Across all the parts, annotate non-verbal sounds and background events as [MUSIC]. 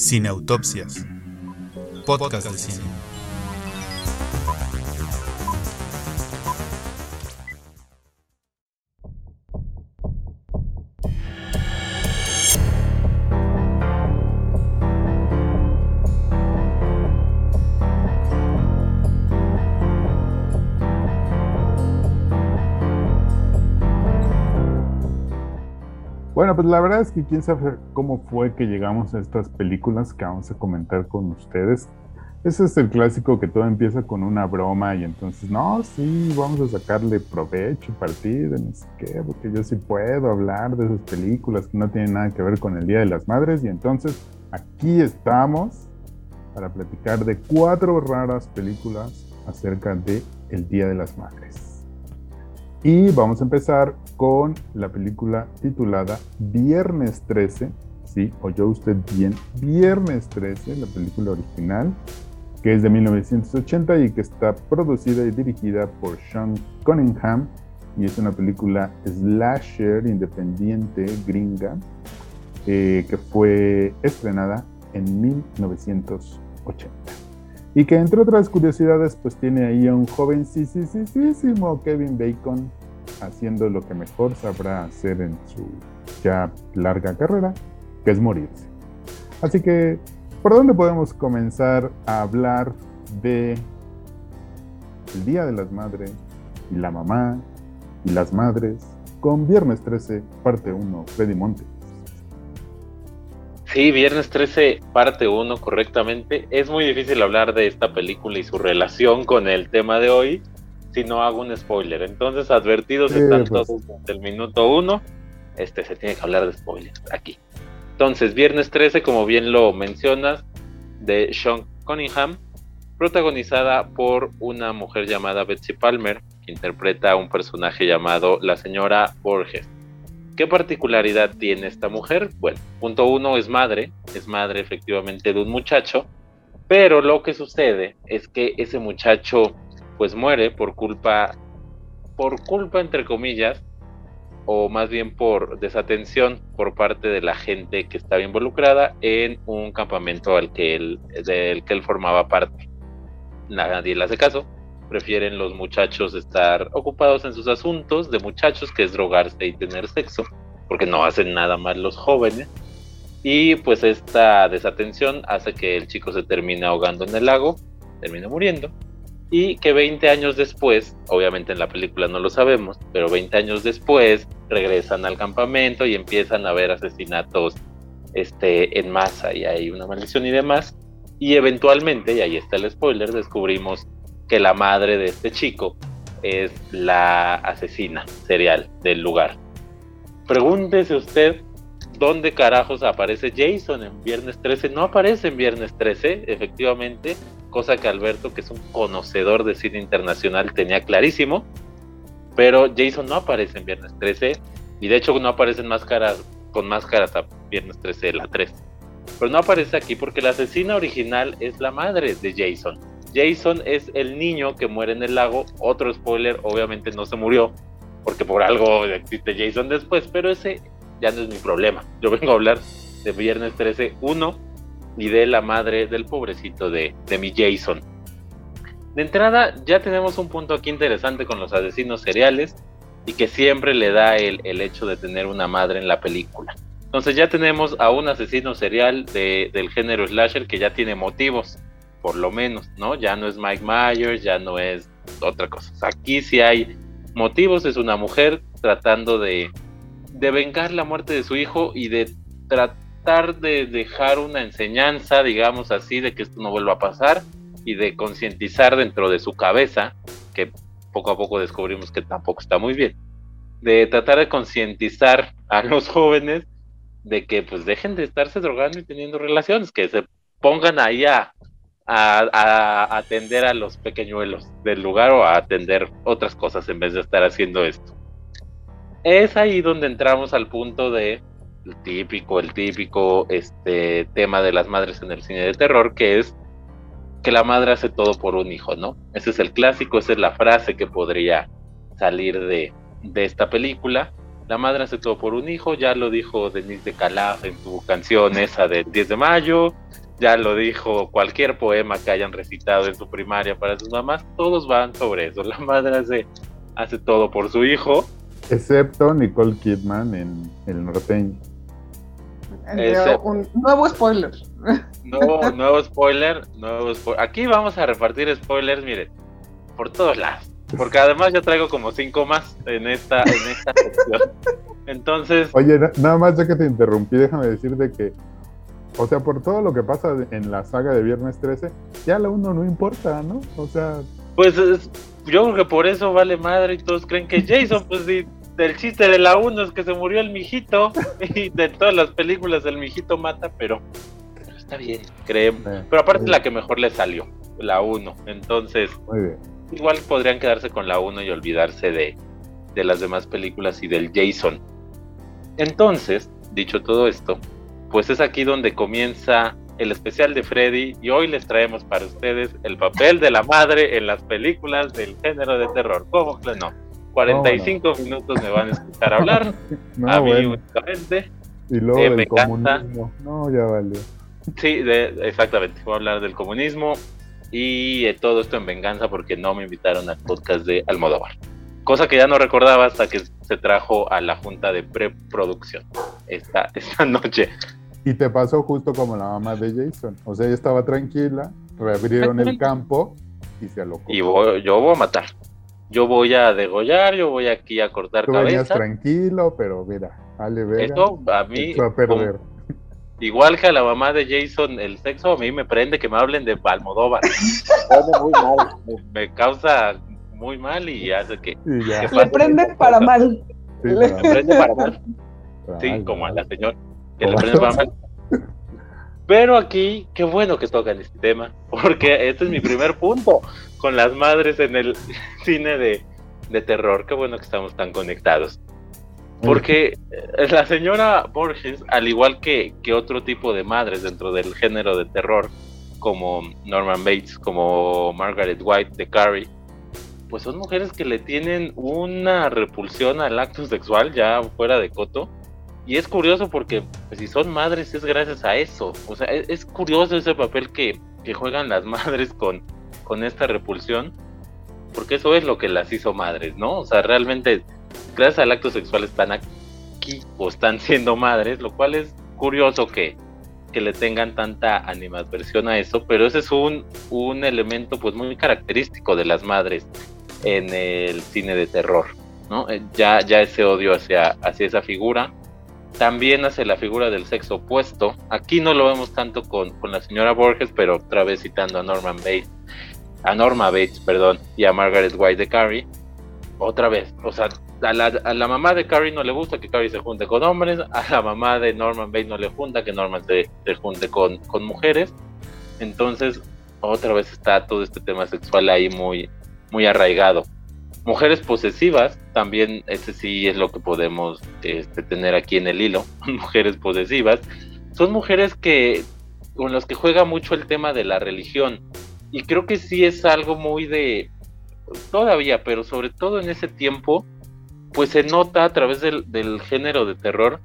Cineautopsias. Podcast de cine. Pues la verdad es que quién sabe cómo fue que llegamos a estas películas que vamos a comentar con ustedes. Ese es el clásico que todo empieza con una broma y entonces, no, sí, vamos a sacarle provecho, partido, no sé qué, porque yo sí puedo hablar de esas películas que no tienen nada que ver con el Día de las Madres y entonces aquí estamos para platicar de cuatro raras películas acerca de el Día de las Madres. Y vamos a empezar con la película titulada Viernes 13, sí, oyó usted bien, Viernes 13, la película original, que es de 1980 y que está producida y dirigida por Sean Cunningham y es una película slasher independiente gringa eh, que fue estrenada en 1980 y que entre otras curiosidades pues tiene ahí a un joven Kevin Bacon haciendo lo que mejor sabrá hacer en su ya larga carrera, que es morirse. Así que, ¿por dónde podemos comenzar a hablar de el Día de las Madres y la mamá y las madres con Viernes 13, parte 1, Freddy Monte? Sí, Viernes 13, parte 1, correctamente. Es muy difícil hablar de esta película y su relación con el tema de hoy si no hago un spoiler. Entonces, advertidos están pues. todos desde el minuto 1. Este, se tiene que hablar de spoilers aquí. Entonces, Viernes 13, como bien lo mencionas, de Sean Cunningham, protagonizada por una mujer llamada Betsy Palmer, que interpreta a un personaje llamado la señora Borges ¿Qué particularidad tiene esta mujer? Bueno, punto uno es madre, es madre efectivamente de un muchacho, pero lo que sucede es que ese muchacho pues muere por culpa, por culpa entre comillas, o más bien por desatención por parte de la gente que estaba involucrada en un campamento al que él, del que él formaba parte. Nadie le hace caso, prefieren los muchachos estar ocupados en sus asuntos de muchachos, que es drogarse y tener sexo, porque no hacen nada mal los jóvenes. Y pues esta desatención hace que el chico se termine ahogando en el lago, termine muriendo. Y que 20 años después, obviamente en la película no lo sabemos, pero 20 años después regresan al campamento y empiezan a ver asesinatos este, en masa y hay una maldición y demás. Y eventualmente, y ahí está el spoiler, descubrimos que la madre de este chico es la asesina serial del lugar. Pregúntese usted dónde carajos aparece Jason en Viernes 13. No aparece en Viernes 13, efectivamente, cosa que Alberto, que es un conocedor de cine internacional, tenía clarísimo. Pero Jason no aparece en Viernes 13 y de hecho no aparece en máscaras, con máscaras a Viernes 13 la 3. Pero no aparece aquí porque la asesina original es la madre de Jason. Jason es el niño que muere en el lago. Otro spoiler, obviamente no se murió, porque por algo existe Jason después, pero ese ya no es mi problema. Yo vengo a hablar de Viernes 13, 1 y de la madre del pobrecito de, de mi Jason. De entrada, ya tenemos un punto aquí interesante con los asesinos seriales y que siempre le da el, el hecho de tener una madre en la película. Entonces ya tenemos a un asesino serial de, del género slasher que ya tiene motivos por lo menos, ¿no? Ya no es Mike Myers, ya no es otra cosa. Aquí sí hay motivos, es una mujer tratando de, de vengar la muerte de su hijo y de tratar de dejar una enseñanza, digamos así, de que esto no vuelva a pasar y de concientizar dentro de su cabeza, que poco a poco descubrimos que tampoco está muy bien, de tratar de concientizar a [LAUGHS] los jóvenes de que pues dejen de estarse drogando y teniendo relaciones, que se pongan ahí a, a, atender a los pequeñuelos del lugar o a atender otras cosas en vez de estar haciendo esto. Es ahí donde entramos al punto de el típico, el típico este tema de las madres en el cine de terror, que es que la madre hace todo por un hijo, ¿no? Ese es el clásico, esa es la frase que podría salir de, de esta película. La madre hace todo por un hijo, ya lo dijo Denise de Calaf en su canción esa del 10 de mayo, ya lo dijo cualquier poema que hayan recitado en su primaria para sus mamás, todos van sobre eso. La madre hace, hace todo por su hijo. Excepto Nicole Kidman en El Norteño. Un nuevo spoiler. Nuevo, [LAUGHS] nuevo spoiler, nuevo spoiler. Aquí vamos a repartir spoilers, miren, por todos lados. Porque además yo traigo como cinco más en esta, en esta sección. Entonces. Oye, nada más ya que te interrumpí, déjame decirte que o sea, por todo lo que pasa en la saga de Viernes 13, ya la uno no importa, ¿no? O sea... Pues yo creo que por eso vale madre y todos creen que Jason, pues sí, del chiste de la 1 es que se murió el mijito [LAUGHS] y de todas las películas el mijito mata, pero, está bien, creemos. pero aparte la que mejor le salió, la 1. Entonces, igual podrían quedarse con la 1 y olvidarse de, de las demás películas y del Jason. Entonces, dicho todo esto, pues es aquí donde comienza el especial de Freddy y hoy les traemos para ustedes el papel de la madre en las películas del género de terror. ¿Cómo que no? 45 minutos me van a escuchar hablar [LAUGHS] a mí únicamente. Y luego eh, del comunismo. No, ya vale. Sí, exactamente. Voy a hablar del comunismo y de todo esto en venganza porque no me invitaron al podcast de Almodóvar. Cosa que ya no recordaba hasta que se trajo a la junta de preproducción esta, [LAUGHS] esta noche. Y te pasó justo como la mamá de Jason. O sea, ella estaba tranquila, reabrieron el [LAUGHS] campo y se alocó. Y yo voy a matar. Yo voy a degollar, yo voy aquí a cortar Tú cabezas. tranquilo, pero mira, Ale Vega Esto a mí. igual que a la mamá de Jason, el sexo a mí me prende que me hablen de Almodóvar. [LAUGHS] me, causa muy mal y hace que. Le prende para mal. Le prende para mal. Sí, como a la señora. Pero aquí, qué bueno que tocan este tema, porque este es mi primer punto con las madres en el [LAUGHS] cine de, terror. Qué bueno que estamos tan conectados. Porque eh, la señora Borges, al igual que, que otro tipo de madres dentro del género de terror, como Norman Bates, como Margaret White de Carrie, pues son mujeres que le tienen una repulsión al acto sexual ya fuera de coto y es curioso porque pues, si son madres es gracias a eso. O sea, es, curioso ese papel que, juegan las [LAUGHS] madres con, con esta repulsión. Porque eso es lo que las hizo madres, ¿no? O sea, realmente gracias al acto sexual están aquí o están [LAUGHS] siendo madres, lo cual es curioso que, que le tengan tanta animadversión a eso, pero ese es un, un elemento pues muy característico de las madres en el cine de terror, ¿no? Eh, ya, ya ese odio hacia, hacia esa figura también hace la figura del sexo opuesto. Aquí no lo vemos tanto con, la señora Borges, pero otra vez citando a Norman Bates, a Norma Bates, perdón, y a Margaret White de Carrie. Otra vez, o sea, a la, mamá de Carrie no le gusta que Carrie se junte con hombres, a la mamá de Norman Bates no le junta que Norman se, junte con, con mujeres. Entonces, otra vez está todo este tema sexual ahí muy, muy arraigado. Mujeres posesivas, también ese sí es lo que podemos este, tener aquí en el hilo. [LAUGHS] Mujeres posesivas son mujeres que con las que juega mucho el tema de la religión y creo que sí es algo muy de todavía, pero sobre todo en ese tiempo, pues se nota a través del, del género de terror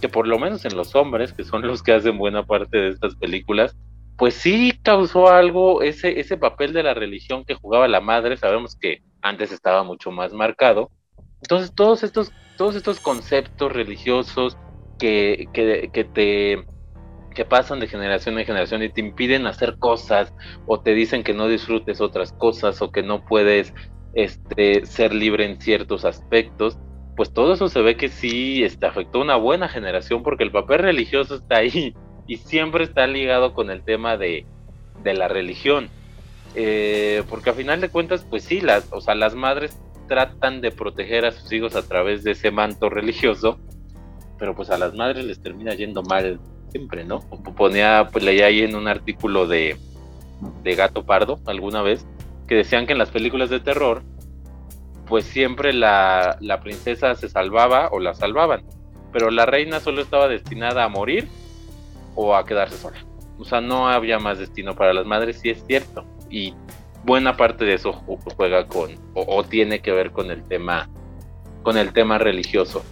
que por lo menos en los hombres, que son los que hacen buena parte de estas películas, pues sí causó algo ese, ese papel de la religión que jugaba la madre. Sabemos que antes estaba mucho más marcado. Entonces, todos estos, todos estos conceptos religiosos que, que, te pasan de generación en generación y te impiden hacer cosas o te dicen que no disfrutes otras cosas o que no puedes este, ser libre en ciertos aspectos, pues todo eso se ve que sí este, afectó a una buena generación porque el papel religioso está ahí y siempre está ligado con el tema de, de la religión. Eh, porque a final de cuentas, pues sí, las, o sea, las madres tratan de proteger a sus hijos a través de ese manto religioso, pero pues a las madres les termina yendo mal siempre, ¿no? Ponía, pues leía ahí en un artículo de, de Gato Pardo alguna vez, que decían que en las películas de terror, pues siempre la, la princesa se salvaba o la salvaban, pero la reina solo estaba destinada a morir o a quedarse sola. O sea, no había más destino para las madres, sí es cierto y buena parte de eso juega con o, tiene que ver con el tema con el tema religioso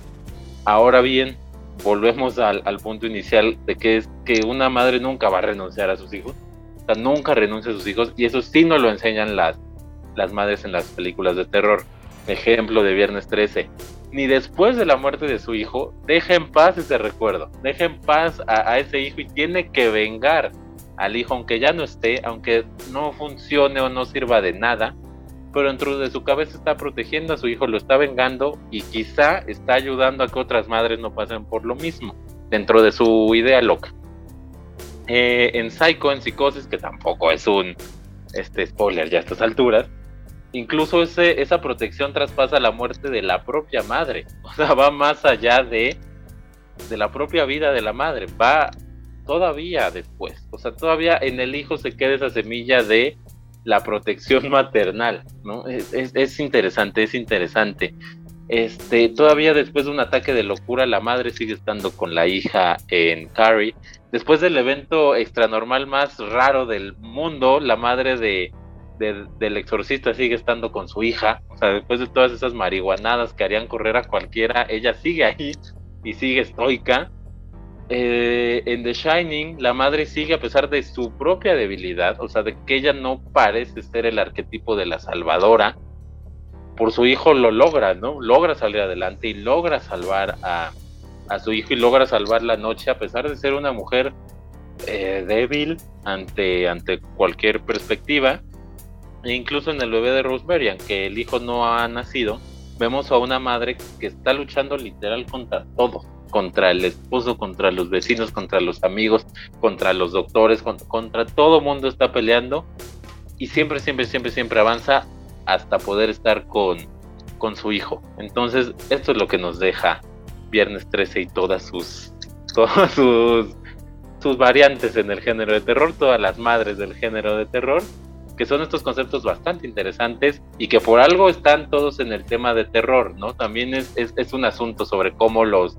Ahora bien, volvemos al, punto inicial de que es que una madre nunca va a renunciar a sus hijos. O sea, nunca renuncia a sus hijos. Y eso sí no lo enseñan las, las madres en las películas de terror. Ejemplo de Viernes 13. Ni después de la muerte de su hijo, deja en paz ese recuerdo. Deja en paz a ese hijo y tiene que vengar al hijo, aunque ya no esté, aunque no funcione o no sirva de nada, pero dentro de su cabeza está protegiendo a su hijo, lo está vengando y quizá está ayudando a que otras madres no pasen por lo mismo, dentro de su idea loca. Eh, en Psycho, en Psicosis, que tampoco es un este spoiler ya a estas alturas, incluso ese, esa protección traspasa la muerte de la propia madre, [LAUGHS] o sea, va más allá de, de la propia vida de la madre, va todavía después. O sea, todavía en el hijo se queda esa semilla de la protección [LAUGHS] maternal, ¿no? Es, interesante, es interesante. Este, todavía después de un ataque de locura, la madre sigue estando con la hija en Carrie. Después del evento extranormal más raro del mundo, la madre de, del exorcista sigue estando con su hija. O sea, después de todas esas marihuanadas que harían correr a cualquiera, ella sigue ahí y sigue estoica. Eh, en The Shining, la madre sigue a pesar de su propia debilidad, o sea, de que ella no parece ser el arquetipo de la salvadora. Por su hijo lo logra, ¿no? Logra salir adelante y logra salvar a, su hijo y logra salvar la noche, a pesar de ser una mujer eh, débil ante, ante cualquier perspectiva. E incluso en el bebé de Rosemary, aunque el hijo no ha nacido, vemos a una madre que está luchando literal contra todo contra el esposo, contra los vecinos, contra los amigos, contra los doctores, contra, todo mundo está peleando y siempre, siempre, siempre, siempre avanza hasta poder estar con, con su hijo. Entonces, esto es lo que nos deja Viernes 13 y todas sus, [LAUGHS] todas sus, sus variantes en el género de terror, todas las madres del género de terror, que son estos conceptos bastante interesantes y que por algo están todos en el tema de terror, ¿no? También es, es, es un asunto sobre cómo los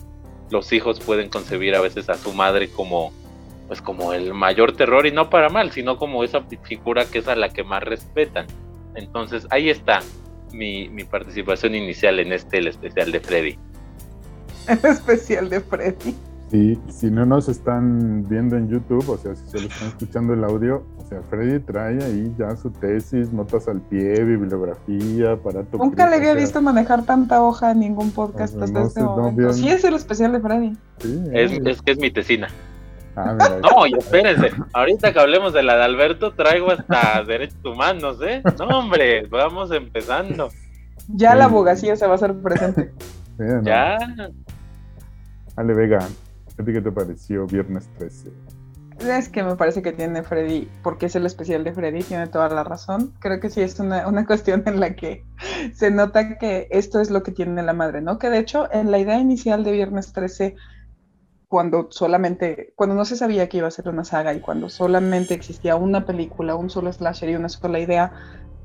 los hijos pueden concebir a veces a su madre como pues como el mayor terror y no para mal, sino como esa figura que es a la que más respetan. Entonces ahí está mi, mi participación inicial en este el especial de Freddy. [LAUGHS] El especial de Freddy. Y si no nos están viendo en YouTube, o sea, si solo están escuchando el audio, o sea, Freddy trae ahí ya su tesis, notas al pie, bibliografía, aparato. Nunca le había visto manejar tanta hoja en ningún podcast hasta este momento. sí, es el especial de Freddy. es, que es mi tesina. Ah, no, y espérense, ahorita que hablemos de la de Alberto, traigo hasta derechos humanos, ¿eh? No, hombre, vamos empezando. Ya la abogacía se va a hacer presente. [LAUGHS] Ya. Ale Vega, qué te pareció Viernes 13? Es que me parece que tiene Freddy, porque es el especial de Freddy, tiene toda la razón. Creo que sí es una, una, [LAUGHS] cuestión en la que se nota que esto es lo que tiene la madre, ¿no? Que de hecho, en la idea inicial de Viernes 13, cuando solamente, cuando no se sabía que iba a ser una saga y cuando solamente existía una película, un solo slasher y una sola idea,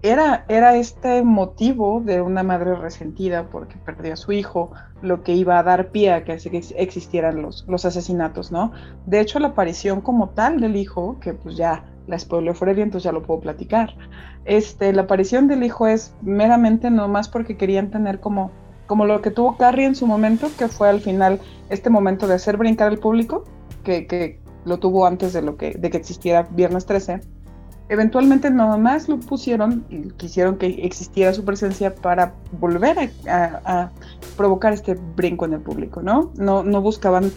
era, era este motivo de una madre resentida porque perdió a su hijo, lo que iba a dar pie a que existieran los, los asesinatos, ¿no? De hecho, la aparición como tal del hijo, que pues ya la spoiler Freddy, entonces ya lo puedo platicar. Este, la aparición del hijo es meramente nomás porque querían tener como, como lo que tuvo Carrie en su momento, que fue al final este momento de hacer brincar al público, que, que lo tuvo antes de, lo que, de que existiera Viernes 13 eventualmente nada más lo pusieron y quisieron que existiera su presencia para volver a, provocar este brinco en el público, ¿no? ¿no? No buscaban,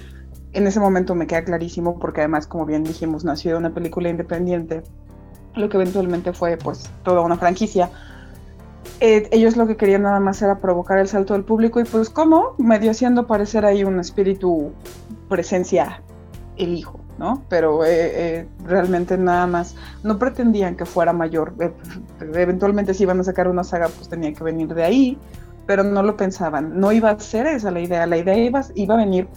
en ese momento me queda clarísimo, porque además, como bien dijimos, nació de una película independiente, lo que eventualmente fue pues toda una franquicia. Eh, ellos lo que querían nada más era provocar el salto del público y pues como medio haciendo parecer ahí un espíritu presencia el hijo, ¿no? Pero eh, eh, realmente nada más, no pretendían que fuera mayor. Eh, eventualmente si iban a sacar una saga, pues tenía que venir de ahí, pero no lo pensaban. No iba a ser esa la idea. La idea iba, iba a venir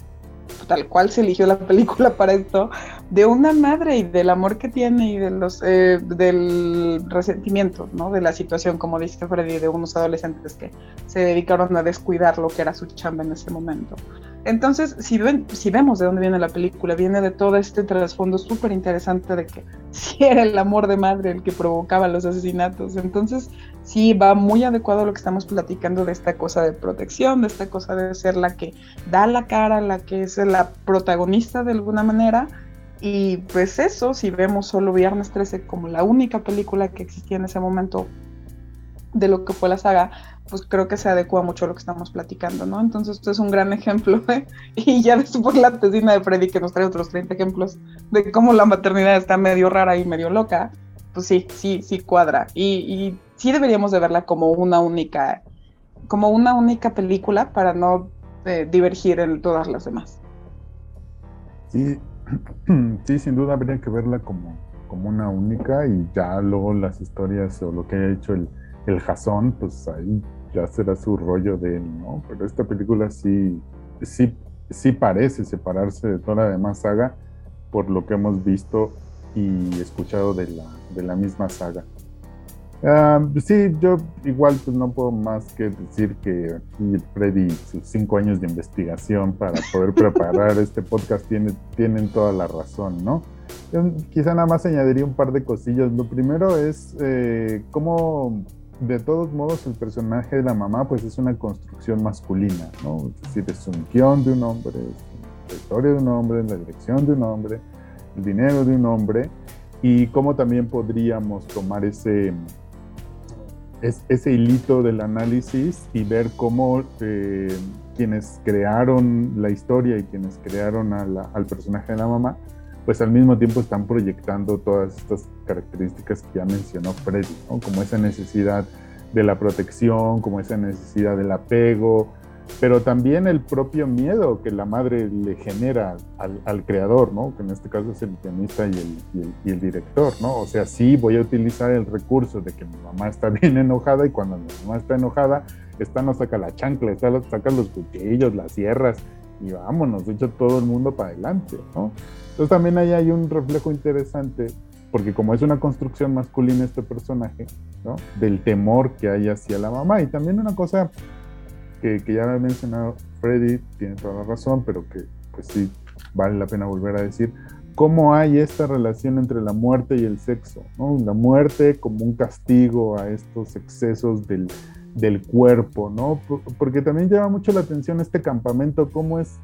tal cual se eligió la película [LAUGHS] para esto, de una madre y del amor que tiene y de los del resentimiento, ¿no? De la situación, como dice Freddy, de unos adolescentes que se dedicaron a descuidar lo que era su chamba en ese momento. Entonces, si, ven, si vemos de dónde viene la película, viene de todo este trasfondo súper interesante de que [LAUGHS] si era el amor de madre el que provocaba los asesinatos. Entonces, sí va muy adecuado a lo que estamos platicando de esta cosa de protección, de esta cosa de ser la que da la cara, la que es la protagonista de alguna manera. Y pues eso, si vemos solo Viernes 13 como la única película que existía en ese momento de lo que fue la saga, pues creo que se adecua mucho a lo que estamos platicando, ¿no? Entonces, esto es un gran ejemplo, [LAUGHS] ¿eh? Y ya después la tesina de Freddy, que nos trae otros 30 ejemplos de cómo la maternidad está medio rara y medio loca, pues sí, sí, sí cuadra. Y, y sí deberíamos de verla como una única, como una única película para no eh, divergir en todas las demás. Sí, [CLEARS THROAT] sí, sin duda habría que verla como, como una única y ya luego las historias o lo que haya hecho el el Jason, pues ahí ya será su rollo de él, ¿no? Pero esta película sí, sí, sí parece separarse de toda la demás saga por lo que hemos visto y escuchado de la, de la misma saga. Ah, sí, yo igual pues no puedo más que decir que Freddy, sus cinco años de investigación para poder preparar [LAUGHS] este podcast tiene, tienen toda la razón, ¿no? quizá nada más añadiría un par de cosillas. Lo primero es eh, cómo de todos modos el personaje de la mamá pues es una construcción masculina, ¿no? Es decir, es un guion de un hombre, es la historia de un hombre, la dirección de un hombre, el dinero de un hombre y cómo también podríamos tomar ese, ese hilito del análisis y ver cómo eh, quienes crearon la historia y quienes crearon al personaje de la mamá pues al mismo tiempo están proyectando todas estas características que ya mencionó Freddy, como esa necesidad de la protección, como esa necesidad del apego, pero también el propio miedo que la madre le genera al, creador, ¿no? que en este caso es el pianista y el, director. ¿no? O sea, sí voy a utilizar el recurso de que mi mamá está [LAUGHS] bien enojada y cuando mi mamá está enojada, esta no saca la chancla, esta saca los cuchillos, las sierras y vámonos, echa todo el mundo para adelante. ¿no? Entonces también ahí hay un reflejo interesante, porque como es una construcción masculina este personaje, ¿no? Del temor que hay hacia la mamá. Y también una cosa que, que ya he mencionado Freddy, tiene toda la razón, pero que pues sí vale la pena volver a decir, cómo hay esta relación entre la muerte y el sexo, ¿no? La muerte como un castigo a estos excesos del, del cuerpo, ¿no? Porque también llama mucho la atención este campamento, cómo es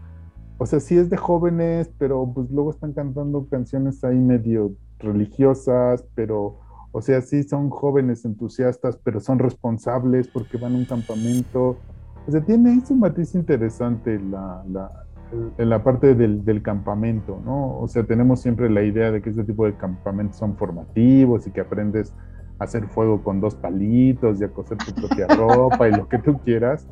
o sea, sí es de jóvenes, pero pues luego están cantando canciones ahí medio religiosas, pero, o sea, sí son jóvenes entusiastas, pero son responsables porque van a un campamento. O sea, tiene un matiz interesante la, la, en la parte del, del, campamento, ¿no? O sea, tenemos siempre la idea de que este tipo de campamentos son formativos y que aprendes a hacer fuego con dos palitos y a coser tu propia [LAUGHS] ropa y lo que tú quieras.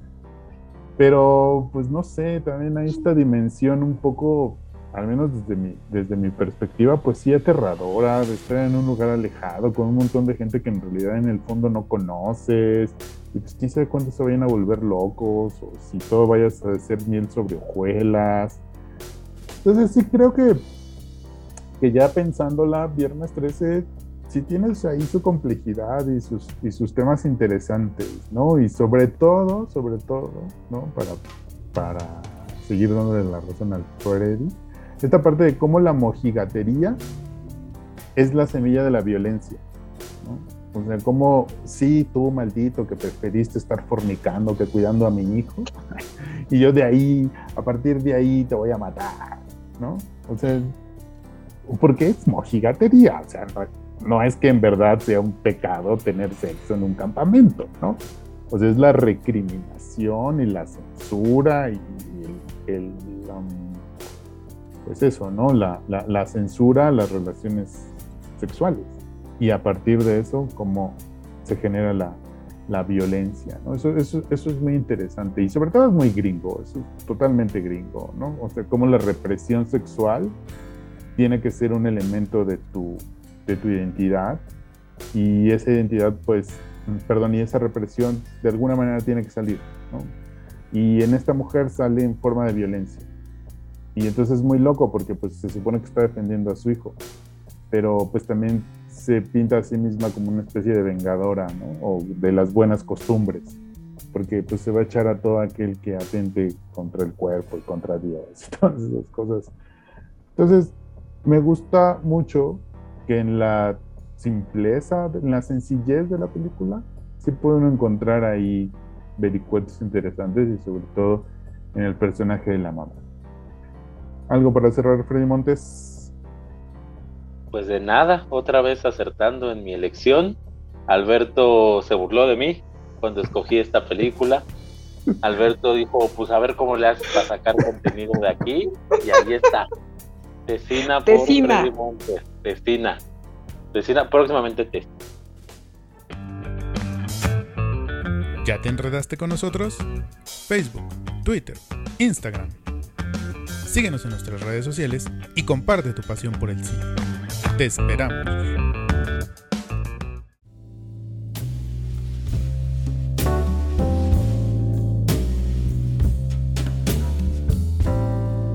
Pero, pues no sé, también hay esta dimensión un poco, al menos desde mi, desde mi perspectiva, pues sí aterradora, de estar en un lugar alejado con un montón de gente que en realidad en el fondo no conoces, y pues quién sabe cuándo se vayan a volver locos, o si todo vaya a ser miel sobre hojuelas. Entonces sí creo que, que ya pensándola, viernes 13 sí tienes ahí su complejidad y sus, y sus temas interesantes, ¿no? Y sobre todo, sobre todo, ¿no? Para, para seguir dándole la razón al Freddy, esta parte de cómo la mojigatería es la semilla de la violencia, ¿no? O sea, como, sí, tú maldito que preferiste estar fornicando que cuidando a mi hijo, [LAUGHS] y yo de ahí, a partir de ahí te voy a matar, ¿no? O sea, porque es mojigatería, o sea, no es que en verdad sea un pecado tener sexo en un campamento, ¿no? Pues es la recriminación y la censura y el, um, pues eso, ¿no? La, censura a las relaciones sexuales. Y a partir de eso, cómo se genera la, violencia, ¿no? Eso, eso, eso, es muy interesante y sobre todo es muy gringo, es totalmente gringo, ¿no? O sea, cómo la represión sexual tiene que ser un elemento de tu de tu identidad y esa identidad, pues, perdón, y esa represión de alguna manera tiene que salir. Y en esta mujer sale en forma de violencia. Y entonces es muy loco porque pues se supone que está defendiendo a su hijo, pero pues también se pinta a sí misma como una especie de vengadora, ¿no? O de las buenas costumbres. porque pues se va a echar a todo aquel que atente contra el cuerpo y contra Dios y [LAUGHS] todas esas cosas. Entonces, me gusta mucho que en la simpleza, en la sencillez de la película, sí pueden encontrar ahí vericuetos interesantes y sobre todo en el personaje de la mamá. ¿Algo para cerrar, Freddy Montes? Pues de nada, otra vez acertando en mi elección. Alberto se burló de mí cuando escogí esta película. Alberto dijo, pues a ver cómo le haces para sacar contenido de aquí. Y ahí está. Tesina por Freddy Montes. Tesina. Tesina, próximamente Tesina. ¿Ya te enredaste con nosotros? Facebook, Twitter, Instagram. Síguenos en nuestras redes sociales y comparte tu pasión por el cine. Te esperamos.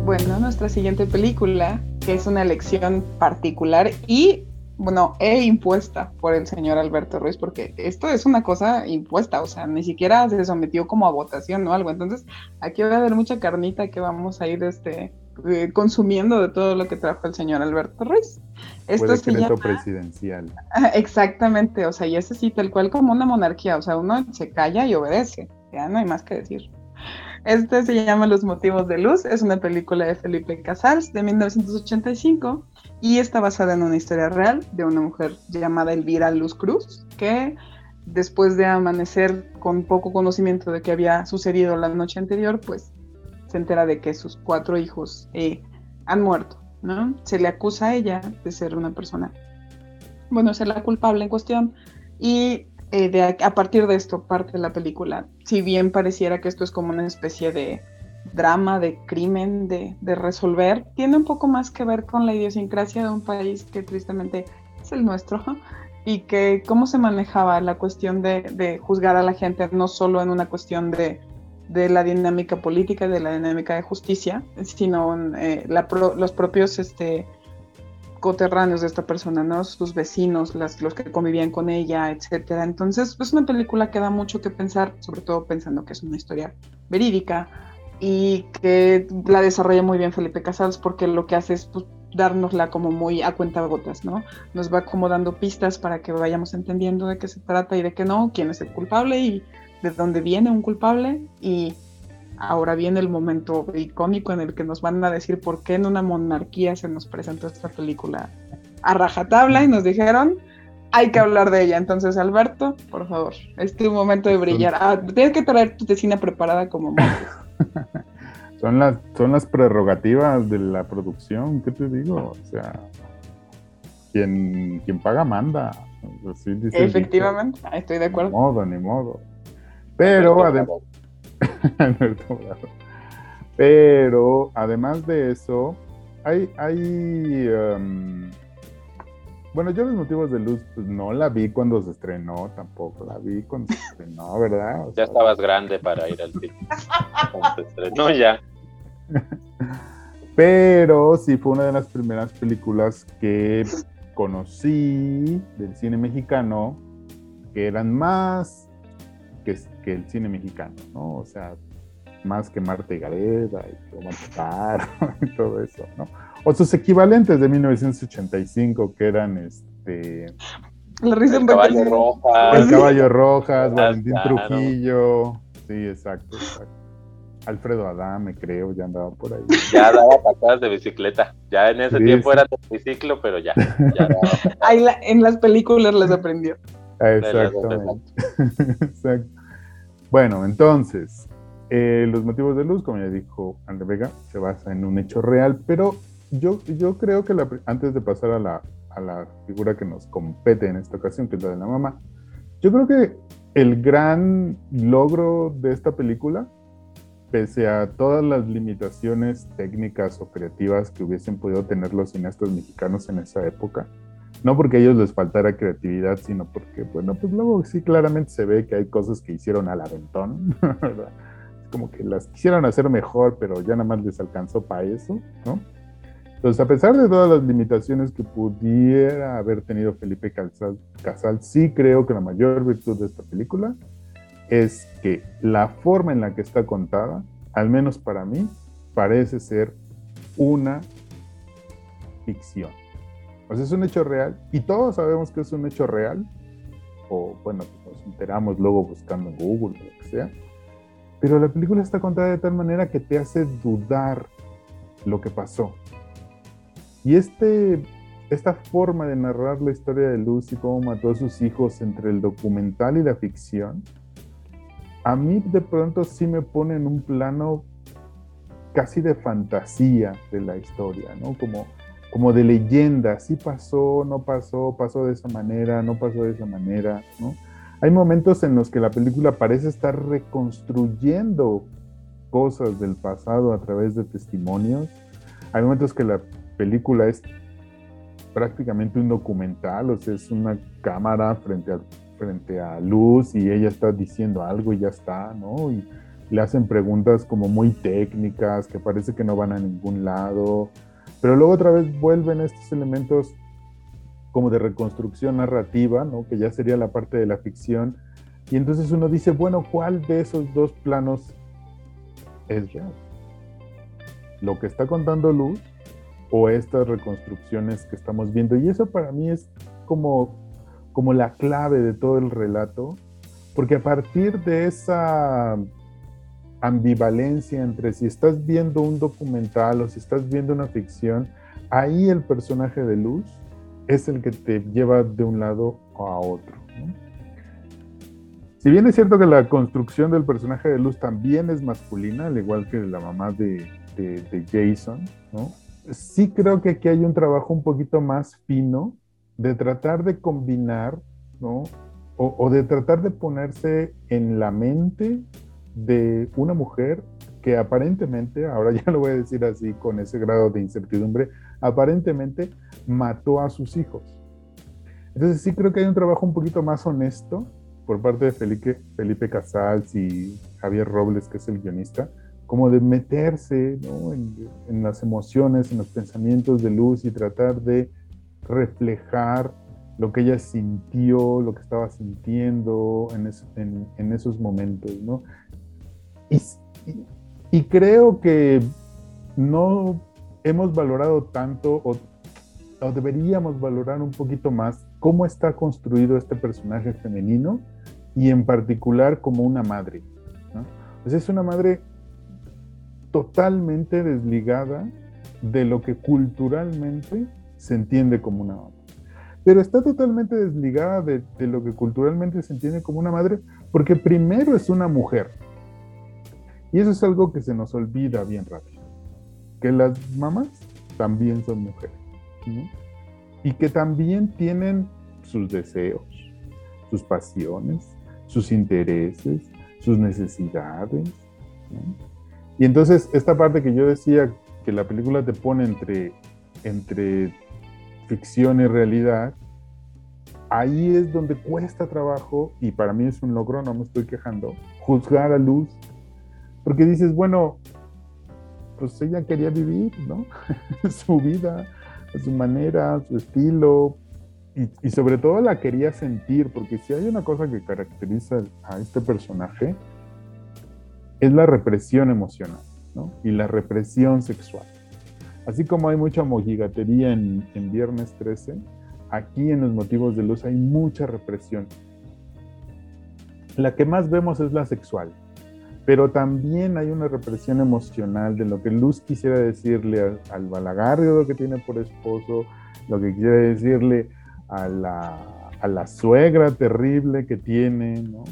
Bueno, nuestra siguiente película, que es una elección particular y bueno, e impuesta por el señor Alberto Ruiz, porque esto es una cosa impuesta, o sea, ni siquiera se sometió como a votación o algo. Entonces, aquí va a haber mucha carnita que vamos a ir este, eh, consumiendo de todo lo que trajo el señor Alberto Ruiz. Esto es se presidencial. [LAUGHS] Exactamente, o sea, y ese sí, tal cual como una monarquía, o sea, uno se calla y obedece, ya no hay más que decir. Este se llama Los motivos de luz, es una película de Felipe Casals de 1985 y está basada en una historia real de una mujer llamada Elvira Luz Cruz, que después de amanecer con poco conocimiento de qué había sucedido la noche anterior, pues se entera de que sus cuatro hijos eh, han muerto, ¿no? Se le acusa a ella de ser una persona, bueno, ser la culpable en cuestión y eh, a partir de esto parte la película. Si bien pareciera que esto es como una especie de drama, de crimen, de, resolver, tiene un poco más que ver con la idiosincrasia de un país que tristemente es el nuestro [LAUGHS] y que cómo se manejaba la cuestión de, juzgar a la gente no solo en una cuestión de, la dinámica política, de la dinámica de justicia, sino eh, los propios este, coterráneos de esta persona, ¿no? Sus vecinos, los que convivían con ella, etcétera. Entonces, es una película que da mucho que pensar, sobre todo pensando que es una historia verídica y que la desarrolla muy bien Felipe Casals porque lo que hace es pues, como muy a cuenta gotas, ¿no? Nos va como dando pistas para que vayamos entendiendo de qué se trata y de qué no, quién es el culpable y de dónde viene un culpable y Ahora viene el momento icónico en el que nos van a decir por qué en una monarquía se nos presentó esta película a rajatabla y nos dijeron, hay que hablar de ella. Entonces, Alberto, por favor, es tu momento de brillar. Ah, tienes que traer tu tesina preparada como [LAUGHS] son las son las prerrogativas de la producción, ¿qué te digo? O sea, quien, quien paga manda. Efectivamente, estoy de acuerdo. Ni modo, ni modo. Pero además, [LAUGHS] Pero además de eso, hay, hay um, bueno, yo los motivos de luz, pues no la vi cuando se estrenó, tampoco la vi cuando se estrenó, ¿verdad? ya estabas grande para ir al cine. cuando se estrenó ya. [LAUGHS] Pero sí fue una de las primeras películas que conocí del cine mexicano que eran más que, que el cine mexicano, ¿no? O sea, más que Marta y Gareda y Omar [LAUGHS] y todo eso, ¿no? O sus equivalentes de 1985 que eran este... La risa el caballo rojas. El caballo rojas, Valentín Trujillo. Sí, exacto, exacto. Alfredo Adame, creo, ya andaba por ahí. Ya daba patadas de bicicleta. Ya en ese tiempo era de biciclo, pero ya. ya [LAUGHS] ahí en las películas les aprendió. Exactamente. [LAUGHS] Exacto. Bueno, entonces, eh, los motivos de luz, como ya dijo André Vega, se basa en un hecho real, pero yo, yo creo que antes de pasar a la, a la figura que nos compete en esta ocasión, que es la de la mamá, yo creo que el gran logro de esta película, pese a todas las limitaciones técnicas o creativas que hubiesen podido tener los cineastas mexicanos en esa época, no porque a ellos les faltara creatividad, sino porque, bueno, pues luego sí claramente se ve que hay cosas que hicieron al aventón, [LAUGHS] ¿verdad? Como que las quisieron hacer mejor, pero ya nada más les alcanzó para eso, ¿no? Entonces, a pesar de todas las limitaciones que pudiera haber tenido Felipe Casal, Casal, sí creo que la mayor virtud de esta película es que la forma en la que está contada, al menos para mí, parece ser una ficción. Sea, es un hecho real y todos sabemos que es un hecho real, o bueno, nos enteramos luego buscando en Google o lo que sea, pero la película está contada de tal manera que te hace dudar lo que pasó. Y este, esta forma de narrar la historia de Luz y cómo mató a sus hijos entre el documental y la ficción, a mí de pronto sí me pone en un plano casi de fantasía de la historia, ¿no? Como, como de leyenda, sí pasó, no pasó, pasó de esa manera, no pasó de esa manera, ¿no? Hay momentos en los que la película parece estar reconstruyendo cosas del pasado a través de testimonios. Hay momentos que la película es prácticamente un documental, o sea, es una cámara frente a, frente a luz y ella está diciendo algo y ya está, ¿no? Y le hacen preguntas como muy técnicas que parece que no van a ningún lado, pero luego otra vez vuelven estos elementos como de reconstrucción narrativa, ¿no? que ya sería la parte de la ficción, y entonces uno dice, bueno, ¿cuál de esos dos planos es real? ¿Lo que está contando Luz o estas reconstrucciones que estamos viendo? Y eso para mí es como, como la clave de todo el relato, porque a partir de esa ambivalencia entre si estás viendo un documental o si estás viendo una ficción, ahí el personaje de Luz es el que te lleva de un lado a otro. Si bien es cierto que la construcción del personaje de Luz también es masculina, al igual que la mamá de, Jason, sí creo que aquí hay un trabajo un poquito más fino de tratar de combinar, ¿no? o de tratar de ponerse en la mente de una mujer que aparentemente, ahora [LAUGHS] ya lo voy a decir así con ese grado de incertidumbre, aparentemente mató a sus hijos. Entonces sí creo que hay un trabajo un poquito más honesto por parte de Felipe, Felipe Casals y Javier Robles, que es el guionista, como de meterse en, las emociones, en los pensamientos de Luz y tratar de reflejar lo que ella sintió, lo que estaba sintiendo en, en esos momentos, ¿no? Y, creo que no hemos valorado tanto o, deberíamos valorar un poquito más cómo está construido este personaje femenino y en particular como una madre. Pues es una madre totalmente desligada de lo que culturalmente se entiende como una madre. Pero está totalmente desligada de, de, lo que culturalmente se entiende como una madre porque primero es una mujer. Y eso es algo que se nos olvida bien rápido. Que las mamás también son mujeres. Y que también tienen sus deseos, sus pasiones, sus intereses, sus necesidades. Y entonces esta parte que yo decía que la película te pone entre, entre ficción y realidad, ahí es donde cuesta trabajo, y para mí es un logro, no me estoy quejando, juzgar a Luz porque dices, bueno, pues ella quería vivir, ¿no? [LAUGHS] su vida, su manera, su estilo, y, sobre todo la quería sentir, porque si hay una cosa que caracteriza a este personaje, es la represión emocional, ¿no? Y la represión sexual. Así como hay mucha mojigatería en, en Viernes 13, aquí en los motivos de luz hay mucha represión. La que más vemos es la sexual, pero también hay una represión emocional de lo que Luz quisiera decirle al, balagardo que tiene por esposo, lo que quiere decirle a la, suegra terrible que tiene, ¿no?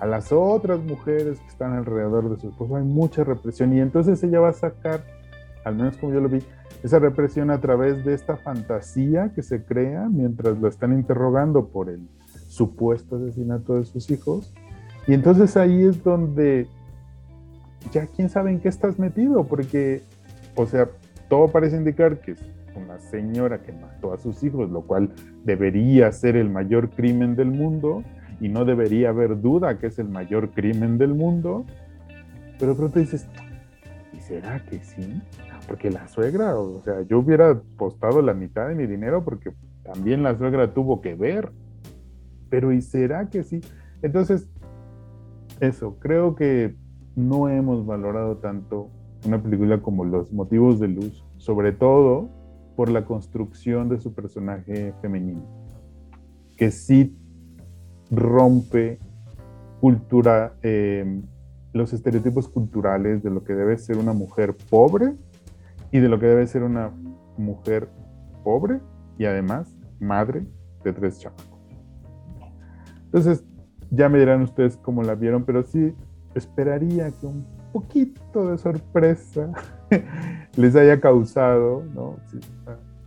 a las otras mujeres que están alrededor de su esposo, hay mucha represión y entonces ella va a sacar, al menos como yo lo vi, esa represión a través de esta fantasía que se crea mientras lo están interrogando por el supuesto asesinato de sus hijos. Y entonces ahí es donde ya quién sabe en qué estás metido, porque, o sea, todo parece indicar que es una señora que mató a sus hijos, lo cual debería ser el mayor crimen del mundo, y no debería haber duda que es el mayor crimen del mundo, pero de pronto dices, ¿y será que sí? Porque la suegra, o sea, yo hubiera apostado la mitad de mi dinero porque también la suegra tuvo que ver, pero ¿y será que sí? Entonces, eso, creo que no hemos valorado tanto una película como Los motivos de luz, sobre todo por la construcción de su personaje femenino, que sí rompe cultura, em, los estereotipos culturales de lo que debe ser una mujer pobre y de lo que debe ser una mujer pobre y además madre de tres chamacos. Entonces, ya me dirán ustedes cómo la vieron, pero sí esperaría que un poquito de sorpresa [LAUGHS] les haya causado ¿no?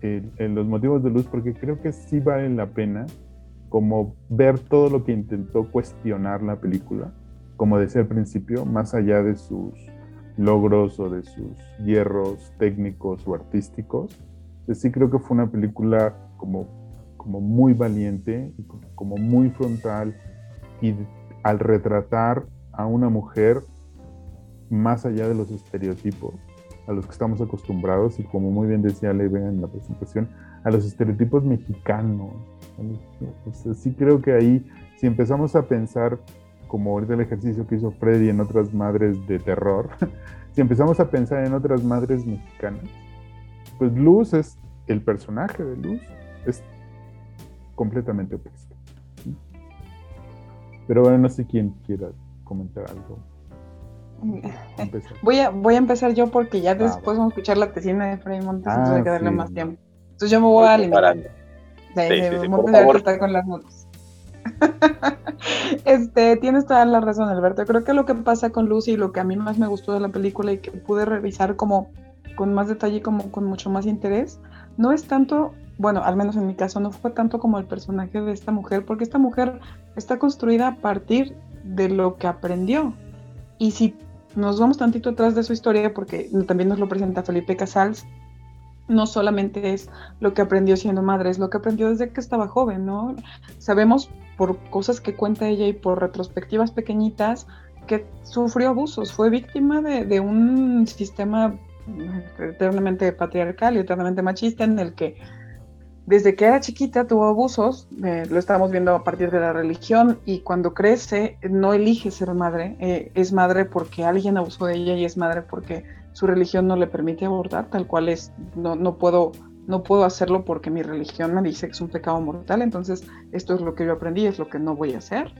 en los motivos de luz, porque creo que sí vale la pena como ver todo lo que intentó cuestionar la película, como decía al principio, más allá de sus logros o de sus hierros técnicos o artísticos. Sí creo que fue una película como, como muy valiente, como muy frontal y al retratar a una mujer más allá de los estereotipos a los que estamos acostumbrados y como muy bien decía Leve en la presentación, a los estereotipos mexicanos. sí creo que ahí, si empezamos a pensar, como ahorita el ejercicio que hizo Freddy en otras madres de terror, [LAUGHS] si empezamos a pensar en otras madres mexicanas, pues Luz es, el personaje de Luz es completamente opuesto. Pero bueno, no sé quién quiera comentar algo. Voy a, voy a empezar yo porque ya ah, después vamos a escuchar la tesina de Freddy Montes, entonces hay que darle más tiempo. Entonces yo me voy a limitar. Sí, sí, sí, con las notas. [LAUGHS] este, tienes toda la razón, Alberto. Creo que lo que pasa con Lucy y lo que a mí más me gustó de la película y que pude revisar como con más detalle y como con mucho más interés, no es tanto, bueno, al menos en mi caso, no fue tanto como el personaje de esta mujer, porque esta mujer está construida a partir de lo que aprendió. Y si nos vamos tantito atrás de su historia, porque también nos lo presenta Felipe Casals, no solamente es lo que aprendió siendo madre, es lo que aprendió desde que estaba joven, ¿no? Sabemos por cosas que cuenta ella y por retrospectivas pequeñitas que sufrió abusos, fue víctima de, de un sistema eternamente patriarcal y eternamente machista en el que desde que era chiquita tuvo abusos, eh, lo estamos viendo a partir de la religión, y cuando crece no elige ser madre, eh, es madre porque alguien abusó de ella y es madre porque su religión no le permite abortar, tal cual es, no, no, puedo, no puedo hacerlo porque mi religión me dice que es un pecado mortal, entonces esto es lo que yo aprendí, es lo que no voy a hacer.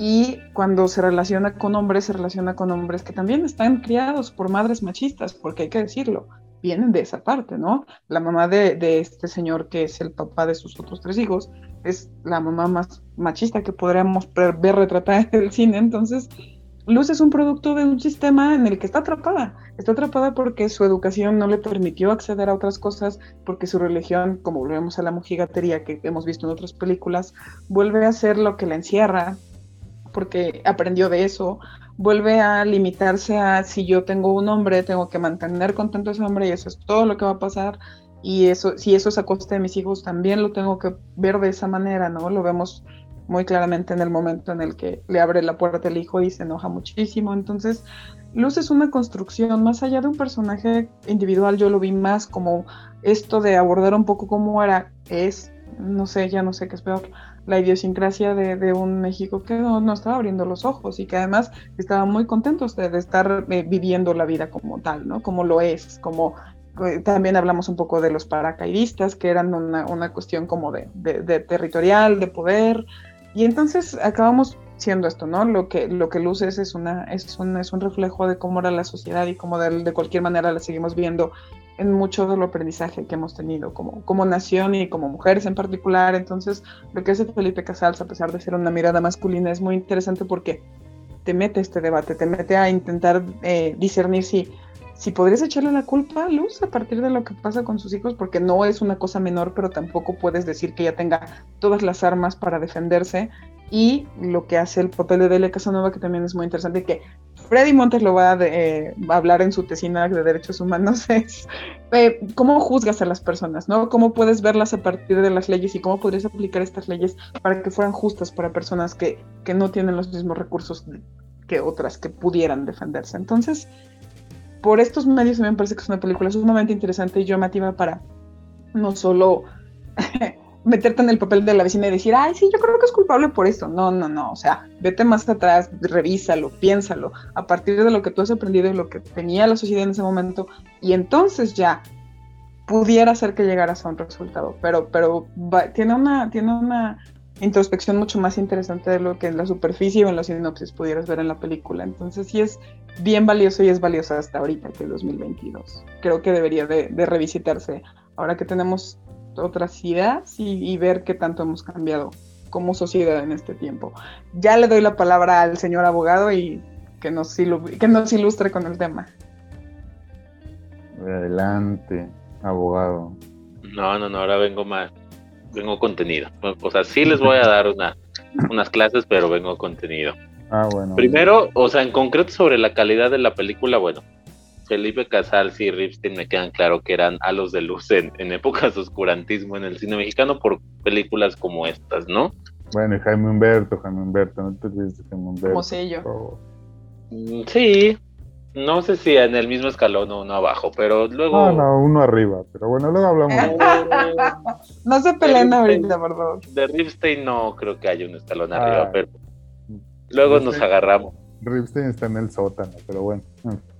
Y cuando se relaciona con hombres, se relaciona con hombres que también están criados por madres machistas, porque hay que decirlo, vienen de esa parte, ¿no? La mamá de, este señor, que es el papá de sus otros tres hijos, es la mamá más machista que podríamos ver retratada en el cine. Entonces, Luz es un producto de un sistema en el que está atrapada. Está atrapada porque su educación no le permitió acceder a otras cosas, porque su religión, como volvemos a la mojigatería que hemos visto en otras películas, vuelve a ser lo que la encierra, porque aprendió de eso, vuelve a limitarse a si yo tengo un hombre, tengo que mantener contento a ese hombre y eso es todo lo que va a pasar. Y eso, si eso es a costa de mis hijos, también lo tengo que ver de esa manera, ¿no? Lo vemos muy claramente en el momento en el que le abre la puerta el hijo y se enoja muchísimo. Entonces, Luz es una construcción, más allá de un personaje individual, yo lo vi más como esto de abordar un poco cómo era, es, no sé, ya no sé qué es peor, la idiosincrasia de, un México que no, estaba abriendo los ojos y que además estaba muy contento de, estar eh, viviendo la vida como tal, ¿no? Como lo es, como eh, también hablamos un poco de los paracaidistas, que eran una, cuestión como de, territorial, de poder, y entonces acabamos siendo esto, ¿no? Lo que, lo que luces es, una, es, un, es un reflejo de cómo era la sociedad y cómo de, de cualquier manera la seguimos viendo en mucho del aprendizaje que hemos tenido como, como nación y como mujeres en particular. Entonces, lo que hace Felipe Casals, a pesar de ser una mirada masculina, es muy interesante porque te mete este debate, te mete a intentar eh, discernir si, si podrías echarle la culpa a Luz a partir de lo que pasa con sus hijos, porque no es una cosa menor, pero tampoco puedes decir que ella tenga todas las armas para defenderse. Y lo que hace el papel de Delia Casanova, que también es muy interesante, que Freddy Montes lo va a, eh, hablar en su tesina de derechos humanos, [LAUGHS] es eh, cómo juzgas a las personas, ¿no? Cómo puedes verlas a partir de las leyes y cómo podrías aplicar estas leyes para que fueran justas para personas que, que no tienen los mismos recursos que otras que pudieran defenderse. Entonces, por estos medios me parece que es una película sumamente interesante y llamativa para no solo [LAUGHS] meterte en el papel de la vecina y decir, ay, sí, yo creo que es culpable por esto. No, no, no. O sea, vete más atrás, revísalo, piénsalo, a partir de lo que tú has aprendido y lo que tenía la sociedad en ese momento, y entonces ya pudiera ser que llegaras a un resultado. Pero, pero tiene una, tiene una introspección mucho más interesante de lo que en la superficie o en la sinopsis pudieras ver en la película. Entonces sí es bien valioso y es valioso hasta ahorita, que es 2022. Creo que debería de, revisitarse ahora que tenemos otras ideas y, ver qué tanto hemos cambiado como sociedad en este tiempo. Ya le doy la palabra al señor abogado y que nos, que nos ilustre con el tema. Adelante, abogado. No, no, no, ahora vengo más vengo contenido. O sea, sí les voy a dar una, unas clases, pero vengo contenido. Ah, bueno. Primero, o sea, en concreto sobre la calidad de la película, bueno, Felipe Casals y Ripstein me quedan claro que eran halos de luz en, épocas de oscurantismo en el cine mexicano por películas como estas, ¿no? Bueno, y Jaime Humberto, Jaime Humberto, no te olvides de Jaime Humberto. Como sello. Mm, sí, no sé si en el mismo escalón o uno abajo, pero luego. No, no, uno arriba, pero bueno, luego hablamos. [LAUGHS] no se peleen ahorita, por favor. De Ripstein no creo que haya un escalón arriba, ah. pero luego nos agarramos. Ripstein está en el sótano, pero bueno.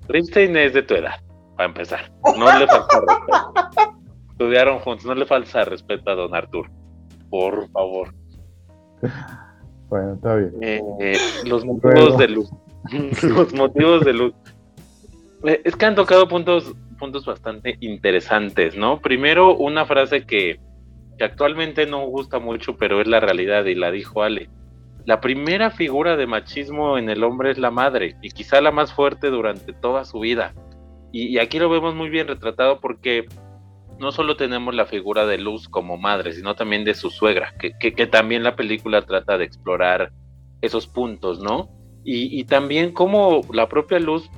Ripstein es de tu edad, para empezar. No le falta respeto. Estudiaron juntos, no le falta respeto a don Artur. Por favor. Bueno, está bien. Eh, los motivos de luz. los motivos de luz. Es que han tocado puntos, puntos bastante interesantes, ¿no? Primero, una frase que, actualmente no gusta mucho, pero es la realidad y la dijo Ale. La primera figura de machismo en el hombre es la madre y quizá la más fuerte durante toda su vida. Y, aquí lo vemos muy bien retratado porque no solo tenemos la figura de Luz como madre, sino también de su suegra, que, que, también la película trata de explorar esos puntos, ¿no? Y, y, también como la propia Luz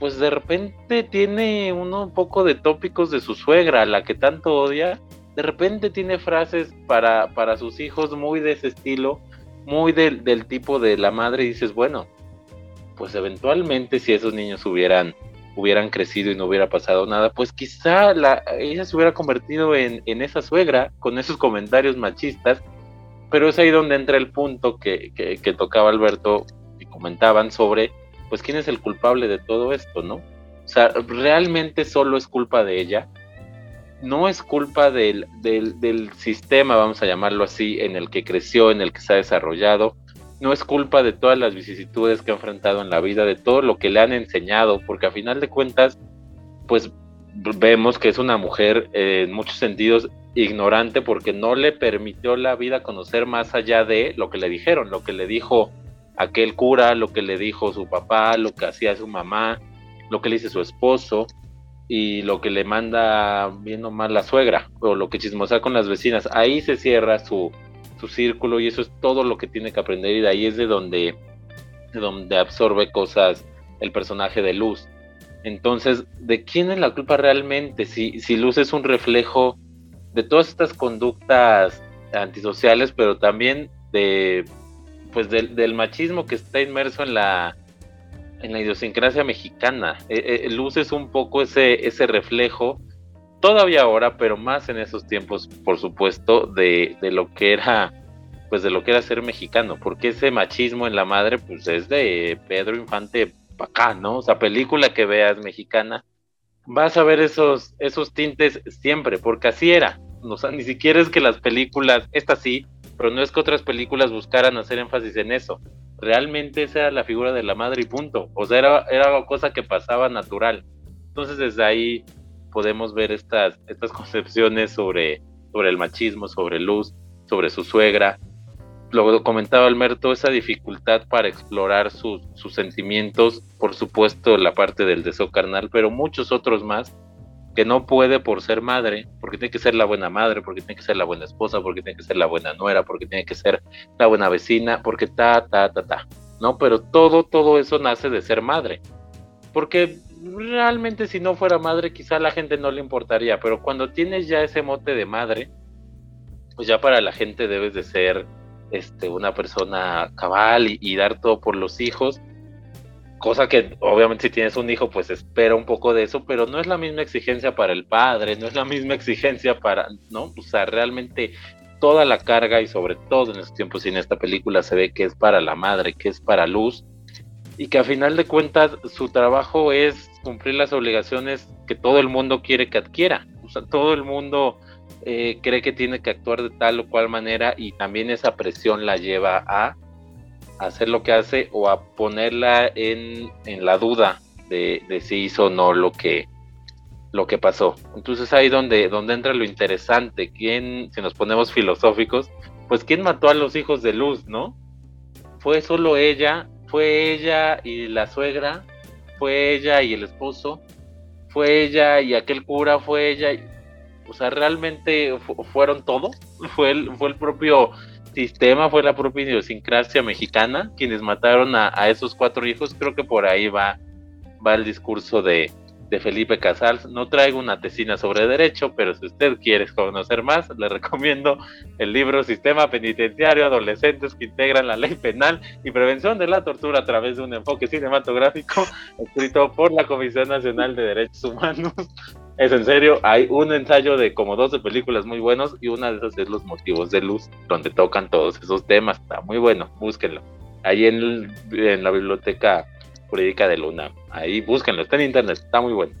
pues de repente tiene uno un poco de tópicos de su suegra, la que tanto odia, de repente tiene frases para, para sus hijos muy de ese estilo, muy del, del tipo de la madre, y dices, bueno, pues eventualmente si esos niños hubieran, hubieran crecido y no hubiera pasado nada, pues quizá la, ella se hubiera convertido en, en esa suegra con esos comentarios machistas, pero es ahí donde entra el punto que, que, que tocaba Alberto y comentaban sobre pues quién es el culpable de todo esto, ¿no? O sea, realmente solo es culpa de ella, no es culpa del, del, sistema, vamos a llamarlo así, en el que creció, en el que se ha desarrollado, no es culpa de todas las vicisitudes que ha enfrentado en la vida, de todo lo que le han enseñado, porque a final de cuentas, pues vemos que es una mujer eh, en muchos sentidos ignorante porque no le permitió la vida conocer más allá de lo que le dijeron, lo que le dijo aquel cura, lo que le dijo su papá, lo que hacía su mamá, lo que le dice su esposo y lo que le manda viendo más la suegra o lo que chismosa con las vecinas. Ahí se cierra su, su círculo y eso es todo lo que tiene que aprender y de ahí es de donde, de donde absorbe cosas el personaje de Luz. Entonces, ¿de quién es la culpa realmente? Si, si Luz es un reflejo de todas estas conductas antisociales, pero también de pues del, machismo que está inmerso en la en la idiosincrasia mexicana. Eh, eh, Luz es un poco ese, ese reflejo, todavía ahora, pero más en esos tiempos, por supuesto, de, de lo que era pues de lo que era ser mexicano, porque ese machismo en la madre, pues es de Pedro Infante para acá, ¿no? O sea, película que veas mexicana, vas a ver esos, esos tintes siempre, porque así era. O sea, ni siquiera es que las películas, esta sí, pero no es que otras películas buscaran hacer énfasis en eso. Realmente esa era la figura de la madre y punto. O sea, era, era cosa que pasaba natural. Entonces desde ahí podemos ver estas, estas [LAUGHS] concepciones sobre, sobre el machismo, sobre Luz, sobre su suegra. Lo comentaba Alberto, esa dificultad para explorar sus sentimientos, por supuesto la parte del deseo carnal, pero muchos otros más que no puede por ser madre, porque tiene que ser la buena madre, porque tiene que ser la buena esposa, porque tiene que ser la buena nuera, porque tiene que ser la buena vecina, porque ta, ta, ta, ta, ¿no? Pero todo, todo eso nace de ser madre. Porque realmente si no fuera madre, quizá a la gente no le importaría, pero cuando tienes ya ese mote de madre, pues ya para la gente debes de ser este, una persona cabal y, y dar todo por los hijos cosa que obviamente si tienes un hijo pues espera un poco de eso, pero no es la misma exigencia para el padre, no es la misma exigencia para, ¿no? O sea, realmente toda la carga y sobre todo en estos tiempos y en esta película se ve que es para la madre, que es para Luz y que a final de cuentas su trabajo es cumplir las obligaciones que todo el mundo quiere que adquiera. O sea, todo el mundo eh, cree que tiene que actuar de tal o cual manera y también esa presión la lleva a hacer lo que hace o a ponerla en, en la duda de, de, si hizo o no lo que, lo que pasó. Entonces ahí donde, donde entra lo interesante, quién, si nos ponemos filosóficos, pues quién mató a los hijos de Luz, ¿no? Fue solo ella, fue ella y la suegra, fue ella y el esposo, fue ella y aquel cura, fue ella, o sea, realmente fueron todo, fue el, fue el propio sistema, fue la propia idiosincrasia mexicana quienes mataron a, esos cuatro hijos, creo que por ahí va, va el discurso de, de Felipe Casals. No traigo una tesina sobre derecho, pero si usted quiere conocer más, le recomiendo el libro Sistema Penitenciario, Adolescentes que integran la ley penal y prevención de la tortura a través de un enfoque cinematográfico, escrito por la Comisión Nacional de Derechos Humanos. Es en serio, hay un ensayo de como 12 películas muy buenos y una de esas es Los Motivos de Luz, donde tocan todos esos temas. Está muy bueno, búsquenlo. Ahí en, en la biblioteca jurídica de Luna. Ahí búsquenlo, está en internet, está muy bueno.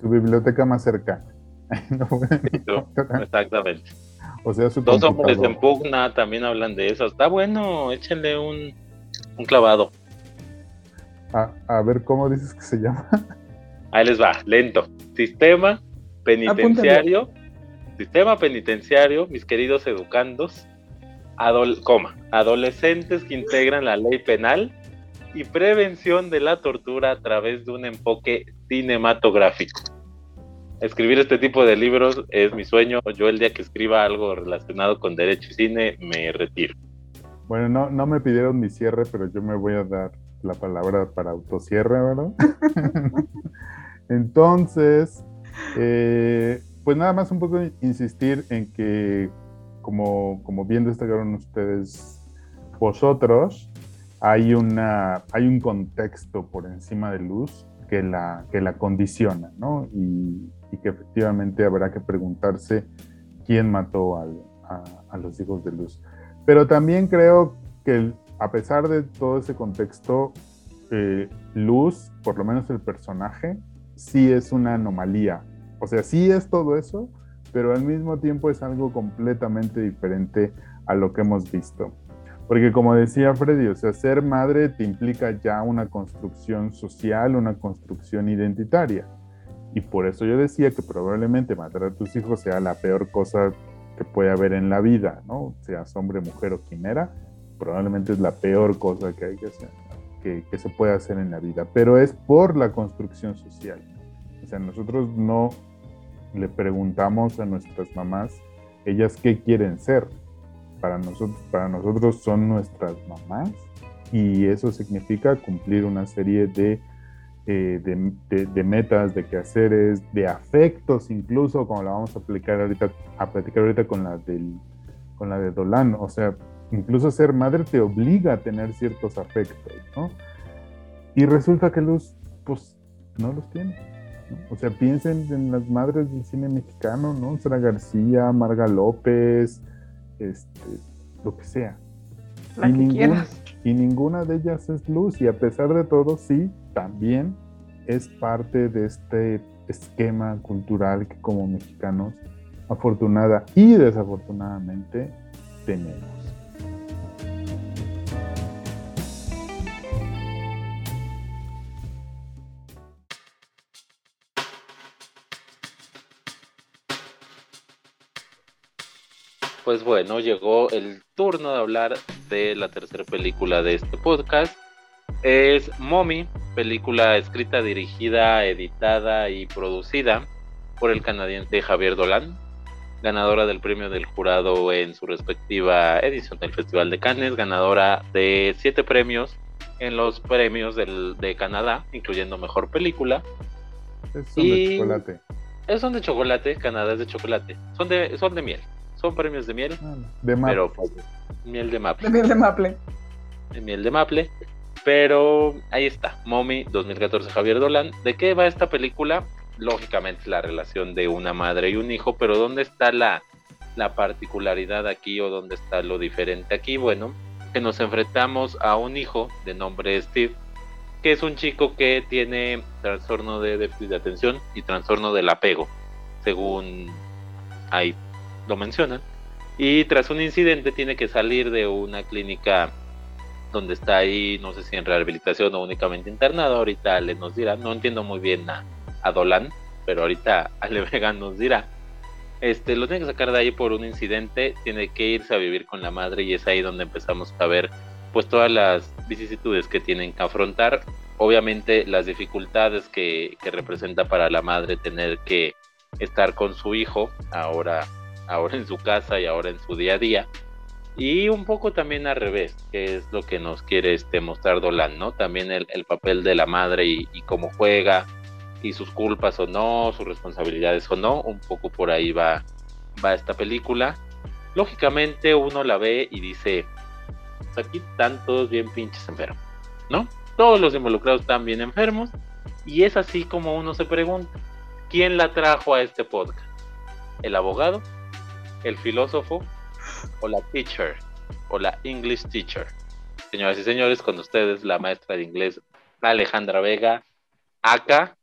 Su biblioteca más cercana. [LAUGHS] Exactamente. O sea, su Dos hombres en pugna también hablan de eso. Está bueno, échenle un, un clavado. A, a, ver, ¿cómo dices que se llama? [LAUGHS] Ahí les va, lento. Sistema penitenciario. Sistema penitenciario, mis queridos educandos, adol coma, adolescentes que integran la ley penal y prevención de la tortura a través de un enfoque cinematográfico. Escribir este tipo de libros es mi sueño. Yo el día que escriba algo relacionado con derecho y cine me retiro. Bueno, no, no me pidieron mi cierre, pero yo me voy a dar la palabra para autocierre, ¿verdad? [LAUGHS] Entonces, eh, pues nada más un poco insistir en que, como, como bien destacaron ustedes, vosotros, hay, una, hay un contexto por encima de luz que la, que la condiciona, ¿no? Y, que efectivamente habrá que preguntarse quién mató a, los hijos de luz. Pero también creo que a pesar de todo ese contexto, eh, Luz, por lo menos el personaje, sí es una anomalía. O sea, sí es todo eso, pero al mismo tiempo es algo completamente diferente a lo que hemos visto. Porque como decía Freddy, o sea, ser madre te implica ya una construcción social, una construcción identitaria. Y por eso yo decía que probablemente matar a tus hijos sea la peor cosa que puede haber en la vida, ¿no? Seas hombre, mujer o quimera, probablemente es la peor cosa que hay que hacer, que, que se puede hacer en la vida. Pero es por la construcción social. O sea, nosotros no le preguntamos a nuestras mamás, ellas qué quieren ser, para nosotros, para nosotros son nuestras mamás y eso significa cumplir una serie de, eh, de, de, de, metas, de quehaceres, de afectos incluso, como la vamos a aplicar ahorita, a platicar ahorita con la, del, con la de Dolan. O sea, incluso ser madre te obliga a tener ciertos afectos, ¿no? Y resulta que Luz, pues, no los tiene. ¿no? O sea, piensen en las madres del cine mexicano, ¿no? Sara García, Marga López, este, lo que sea. La y, que ninguna, y ninguna de ellas es luz y a pesar de todo, sí, también es parte de este esquema cultural que como mexicanos, afortunada y desafortunadamente, tenemos. Pues bueno, llegó el turno de hablar de la tercera película de este podcast. Es Mommy, película escrita, dirigida, editada y producida por el canadiense Javier Dolan, ganadora del premio del jurado en su respectiva edición del Festival de Cannes, ganadora de siete premios en los premios del, de Canadá, incluyendo Mejor Película. Es son y... de chocolate. Es son de chocolate, Canadá es de chocolate. Son de, son de miel son premios de miel. Ah, de maple. Pero pues, miel de maple. De miel de maple. De miel de maple. Pero ahí está, Mommy 2014 Javier Dolan. ¿De qué va esta película? Lógicamente la relación de una madre y un hijo, pero ¿dónde está la, la particularidad aquí o dónde está lo diferente aquí? Bueno, que nos enfrentamos a un hijo de nombre Steve, que es un chico que tiene trastorno de déficit de atención y trastorno del apego, según ahí lo mencionan. Y tras un incidente tiene que salir de una clínica donde está ahí, no sé si en rehabilitación o únicamente internado, ahorita le nos dirá, no entiendo muy bien a, a Dolan, pero ahorita [LAUGHS] Ale Vega nos dirá. Este, lo tiene que sacar de ahí por un incidente, tiene que irse a vivir con la madre y es ahí donde empezamos a ver pues todas las vicisitudes que tienen que afrontar, obviamente las dificultades que, que representa para la madre tener que estar con su hijo ahora, ahora en su casa y ahora en su día a día, y un poco también al revés, que es lo que nos quiere este, mostrar Dolan, ¿no? También el, papel de la madre y, cómo juega, y sus culpas o no, sus responsabilidades o no, un poco por ahí va, va esta película. Lógicamente uno la ve y dice, pues aquí están todos bien pinches enfermos, ¿no? Todos los involucrados están bien enfermos, y es así como uno se pregunta, ¿quién la trajo a este podcast? ¿El abogado? ¿El filósofo? o la teacher o la English teacher. Señoras y señores, con ustedes la maestra de inglés Alejandra Vega. Acá,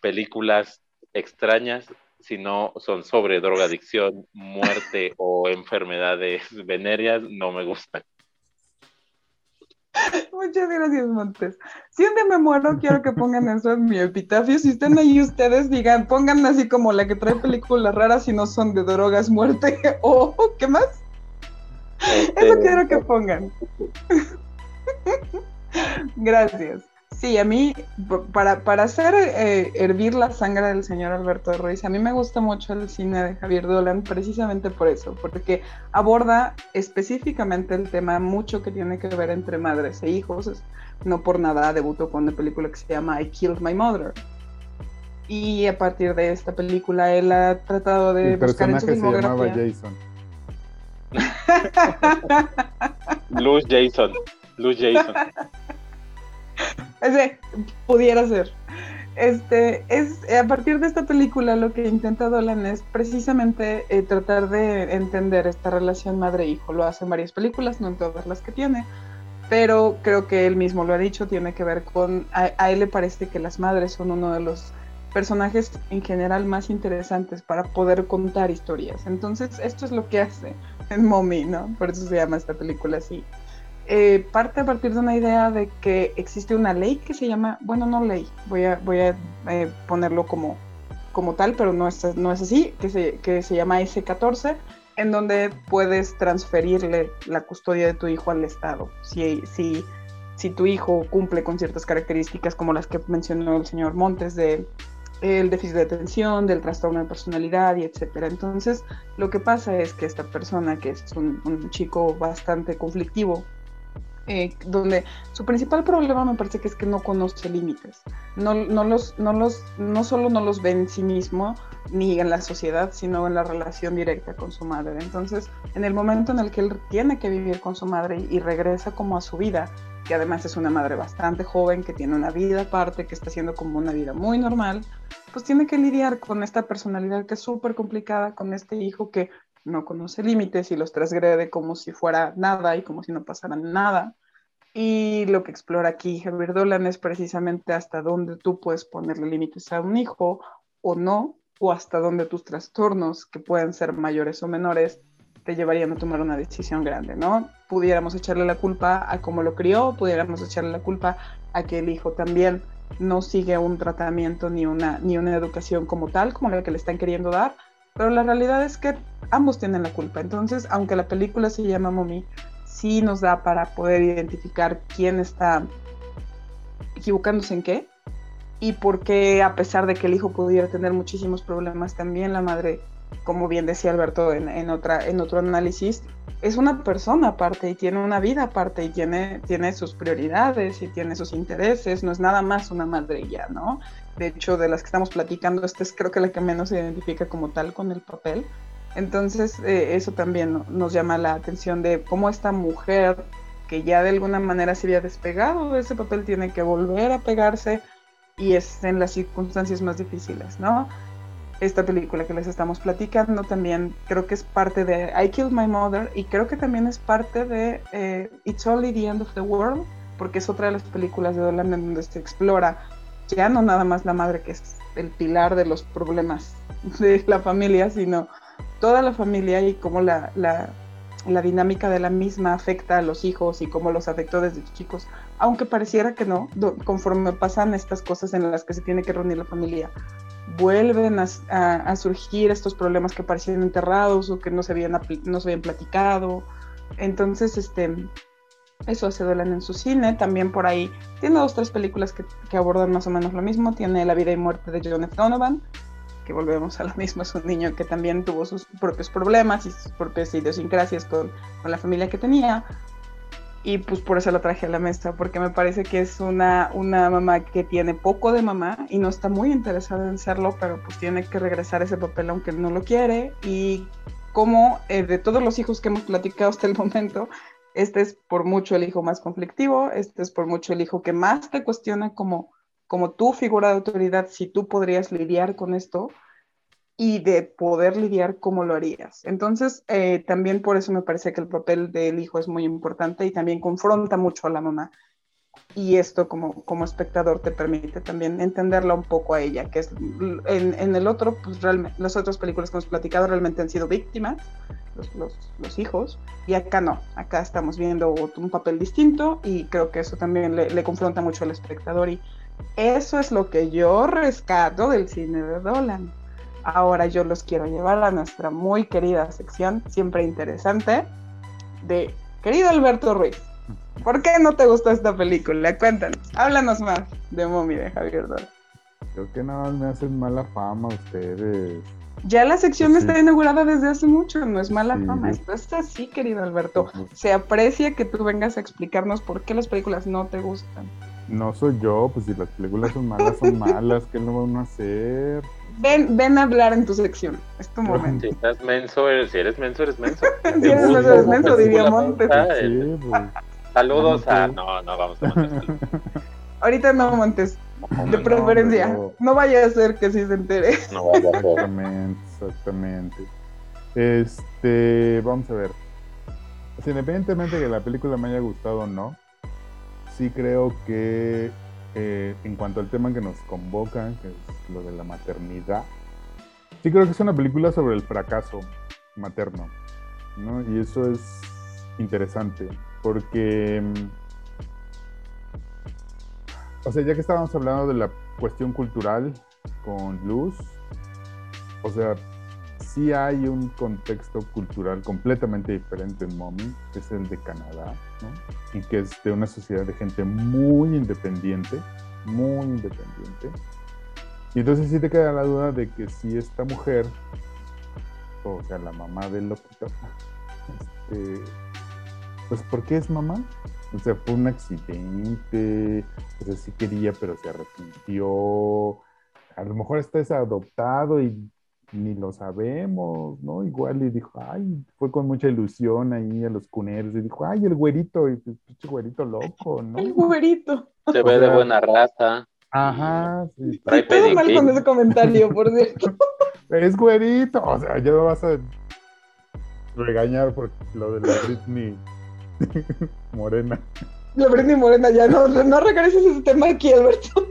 películas extrañas, si no son sobre drogadicción, muerte o enfermedades venéreas, no me gustan. [LAUGHS] Muchas gracias, Montes. Si un día me muero, quiero que pongan eso en mi epitafio. Si están ahí ustedes, digan, pongan así como la que trae películas raras si no son de drogas, muerte [LAUGHS] o ¿qué más? Este, eso quiero que pongan. [LAUGHS] gracias. Sí, a mí, para, para hacer eh, hervir la sangre del señor Alberto Ruiz, a mí me gusta mucho el cine de Javier Dolan precisamente por eso, porque aborda específicamente el tema mucho que tiene que ver entre madres e hijos. No por nada debutó con una película que se llama I Killed My Mother. Y a partir de esta película él ha tratado de buscar en su filmografía. Se Jason. Luz Jason. Luz Jason. [LAUGHS] Ese pudiera ser. Este, es a partir de esta película lo que intenta Dolan es precisamente eh, tratar de entender esta relación madre-hijo. Lo hace en varias películas, no en todas las que tiene, pero creo que él mismo lo ha dicho, tiene que ver con, a, él le parece que las madres son uno de los personajes en general más interesantes para poder contar historias. Entonces, esto es lo que hace en Mommy, ¿no? Por eso se llama esta película así. Eh, parte a partir de una idea de que existe una ley que se llama, bueno, no ley, voy a, voy a eh, ponerlo como, como tal, pero no es, no es así, que se, que se llama S14, en donde puedes transferirle la custodia de tu hijo al Estado. Si, si, si tu hijo cumple con ciertas características como las que mencionó el señor Montes de el déficit de atención, del trastorno de personalidad y etcétera. Entonces, lo que pasa es que esta persona, que es un, un chico bastante conflictivo, eh, donde su principal problema me parece que es que no conoce límites. No, no, los, no, los, no solo no los ve en sí mismo ni en la sociedad, sino en la relación directa con su madre. Entonces, en el momento en el que él tiene que vivir con su madre y, regresa como a su vida, que además es una madre bastante joven, que tiene una vida aparte, que está haciendo como una vida muy normal, pues tiene que lidiar con esta personalidad que es súper complicada, con este hijo que no conoce límites y los transgrede como si fuera nada y como si no pasara nada. Y lo que explora aquí Javier Dolan es precisamente hasta dónde tú puedes ponerle límites a un hijo o no, o hasta dónde tus trastornos, que pueden ser mayores o menores, te llevarían a tomar una decisión grande, ¿no? Pudiéramos echarle la culpa a cómo lo crió, pudiéramos echarle la culpa a que el hijo también no sigue un tratamiento ni una, ni una educación como tal, como la que le están queriendo dar, pero la realidad es que ambos tienen la culpa. Entonces, aunque la película se llama Mommy, sí nos da para poder identificar quién está equivocándose en qué y por qué, a pesar de que el hijo pudiera tener muchísimos problemas, también la madre, como bien decía Alberto en, otra, en otro análisis, es una persona aparte y tiene una vida aparte y tiene, tiene sus prioridades y tiene sus intereses, no es nada más una madre ya, ¿no? De hecho, de las que estamos platicando, esta es creo que la que menos se identifica como tal con el papel. Entonces, eh, eso también nos llama la atención de cómo esta mujer, que ya de alguna manera se había despegado de ese papel, tiene que volver a pegarse y es en las circunstancias más difíciles, ¿no? esta película que les estamos platicando también creo que es parte de I Killed My Mother y creo que también es parte de eh, It's Only the End of the World, porque es otra de las películas de Dolan en donde se explora ya no nada más la madre que es el pilar de los problemas de la familia, sino toda la familia y cómo la, la, dinámica de la misma afecta a los hijos y cómo los afectó desde chicos, aunque pareciera que no, conforme pasan estas cosas en las que se tiene que reunir la familia, vuelven a, surgir estos problemas que parecían enterrados o que no se habían, no se habían platicado. Entonces, este, eso hace Dolan en su cine. También por ahí tiene dos, tres películas que, que, abordan más o menos lo mismo. Tiene La vida y muerte de John F. Donovan, que volvemos a lo mismo. Es un niño que también tuvo sus propios problemas y sus propias idiosincrasias con, con la familia que tenía y pues por eso la traje a la mesa, porque me parece que es una, una mamá que tiene poco de mamá y no está muy interesada en serlo, pero pues tiene que regresar ese papel aunque no lo quiere y como eh, de todos los hijos que hemos platicado hasta el momento, este es por mucho el hijo más conflictivo, este es por mucho el hijo que más te cuestiona como, como tu figura de autoridad, si tú podrías lidiar con esto y de poder lidiar cómo lo harías. Entonces, eh, también por eso me parece que el papel del hijo es muy importante y también confronta mucho a la mamá. Y esto como, como espectador te permite también entenderla un poco a ella, que es en, en el otro, pues realmente, las otras películas que hemos platicado realmente han sido víctimas, los, los, los, hijos, y acá no, acá estamos viendo un papel distinto y creo que eso también le, le confronta mucho al espectador y eso es lo que yo rescato del cine de Dolan Ahora yo los quiero llevar a nuestra muy querida sección, siempre interesante, de querido Alberto Ruiz. ¿Por qué no te gustó esta película? Cuéntanos, háblanos más de Mommy de Javier Dora. Creo que nada más me hacen mala fama ustedes. Ya la sección está inaugurada desde hace mucho, no es mala fama, esto es así, querido Alberto. Se aprecia que tú vengas a explicarnos por qué las películas no te gustan. No soy yo, pues si las películas son malas, son malas, ¿qué no van a hacer? Ven, ven a hablar en tu sección. Es tu momento. Si estás menso, si eres menso, eres menso. [LAUGHS] si eres menso, eres menso, diría Montes. Sí, pues. Saludos a. No, no, vamos a Montes. [LAUGHS] Ahorita no, Montes. De preferencia. No, vaya a ser que sí se entere. No vaya a ser. Exactamente, exactamente. Este, vamos a ver. independientemente de que la película me haya gustado o no, sí creo que eh, en cuanto al tema que nos convoca, que es lo de la maternidad, sí creo que es una película sobre el fracaso materno, ¿no? Y eso es interesante, porque, mm, o sea, ya que estábamos hablando de la cuestión cultural con Luz, o sea, sí hay un contexto cultural completamente diferente en Mommy, que es el de Canadá, ¿no? y que es de una sociedad de gente muy independiente, muy independiente. Y entonces sí te queda la duda de que si esta mujer, o sea, la mamá del loquito, [LAUGHS] este, pues ¿por qué es mamá? O sea, fue un accidente, o sea, sí quería, pero se arrepintió. A lo mejor está adoptado y ni lo sabemos, ¿no? Igual y dijo, ay, fue con mucha ilusión ahí a los cuneros y dijo, ay, el güerito, y pues, pinche güerito loco, ¿no? El güerito. Se ve de buena raza. Ajá, sí. Trae todo mal con ese comentario, por cierto. es güerito, o sea, ya me vas a regañar por lo de la Britney [LAUGHS] Morena. La Britney Morena, ya no, no regreses ese tema aquí, Alberto.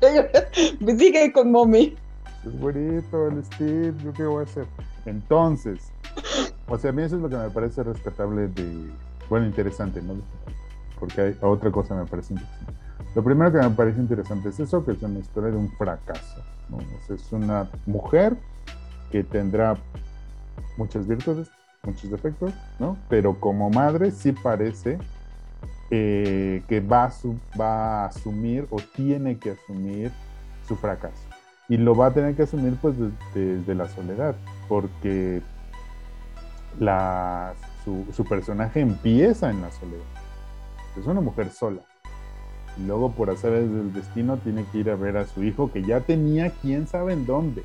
[LAUGHS] Sigue con mommy es bonito el Steve, ¿yo qué voy a hacer? Entonces, o sea, a mí eso es lo que me parece respetable de, bueno, interesante, ¿no? Porque hay otra cosa que me parece interesante. Lo primero que me parece interesante es eso, que es una historia de un fracaso, ¿no? O sea, es una mujer que tendrá muchas virtudes, muchos defectos, ¿no? Pero como madre sí parece eh, que va a, va a asumir o tiene que asumir su fracaso y lo va a tener que asumir pues desde, la soledad, porque la, su, personaje empieza en la soledad. Es una mujer sola. Y luego por hacer el destino tiene que ir a ver a su hijo que ya tenía quién sabe en dónde.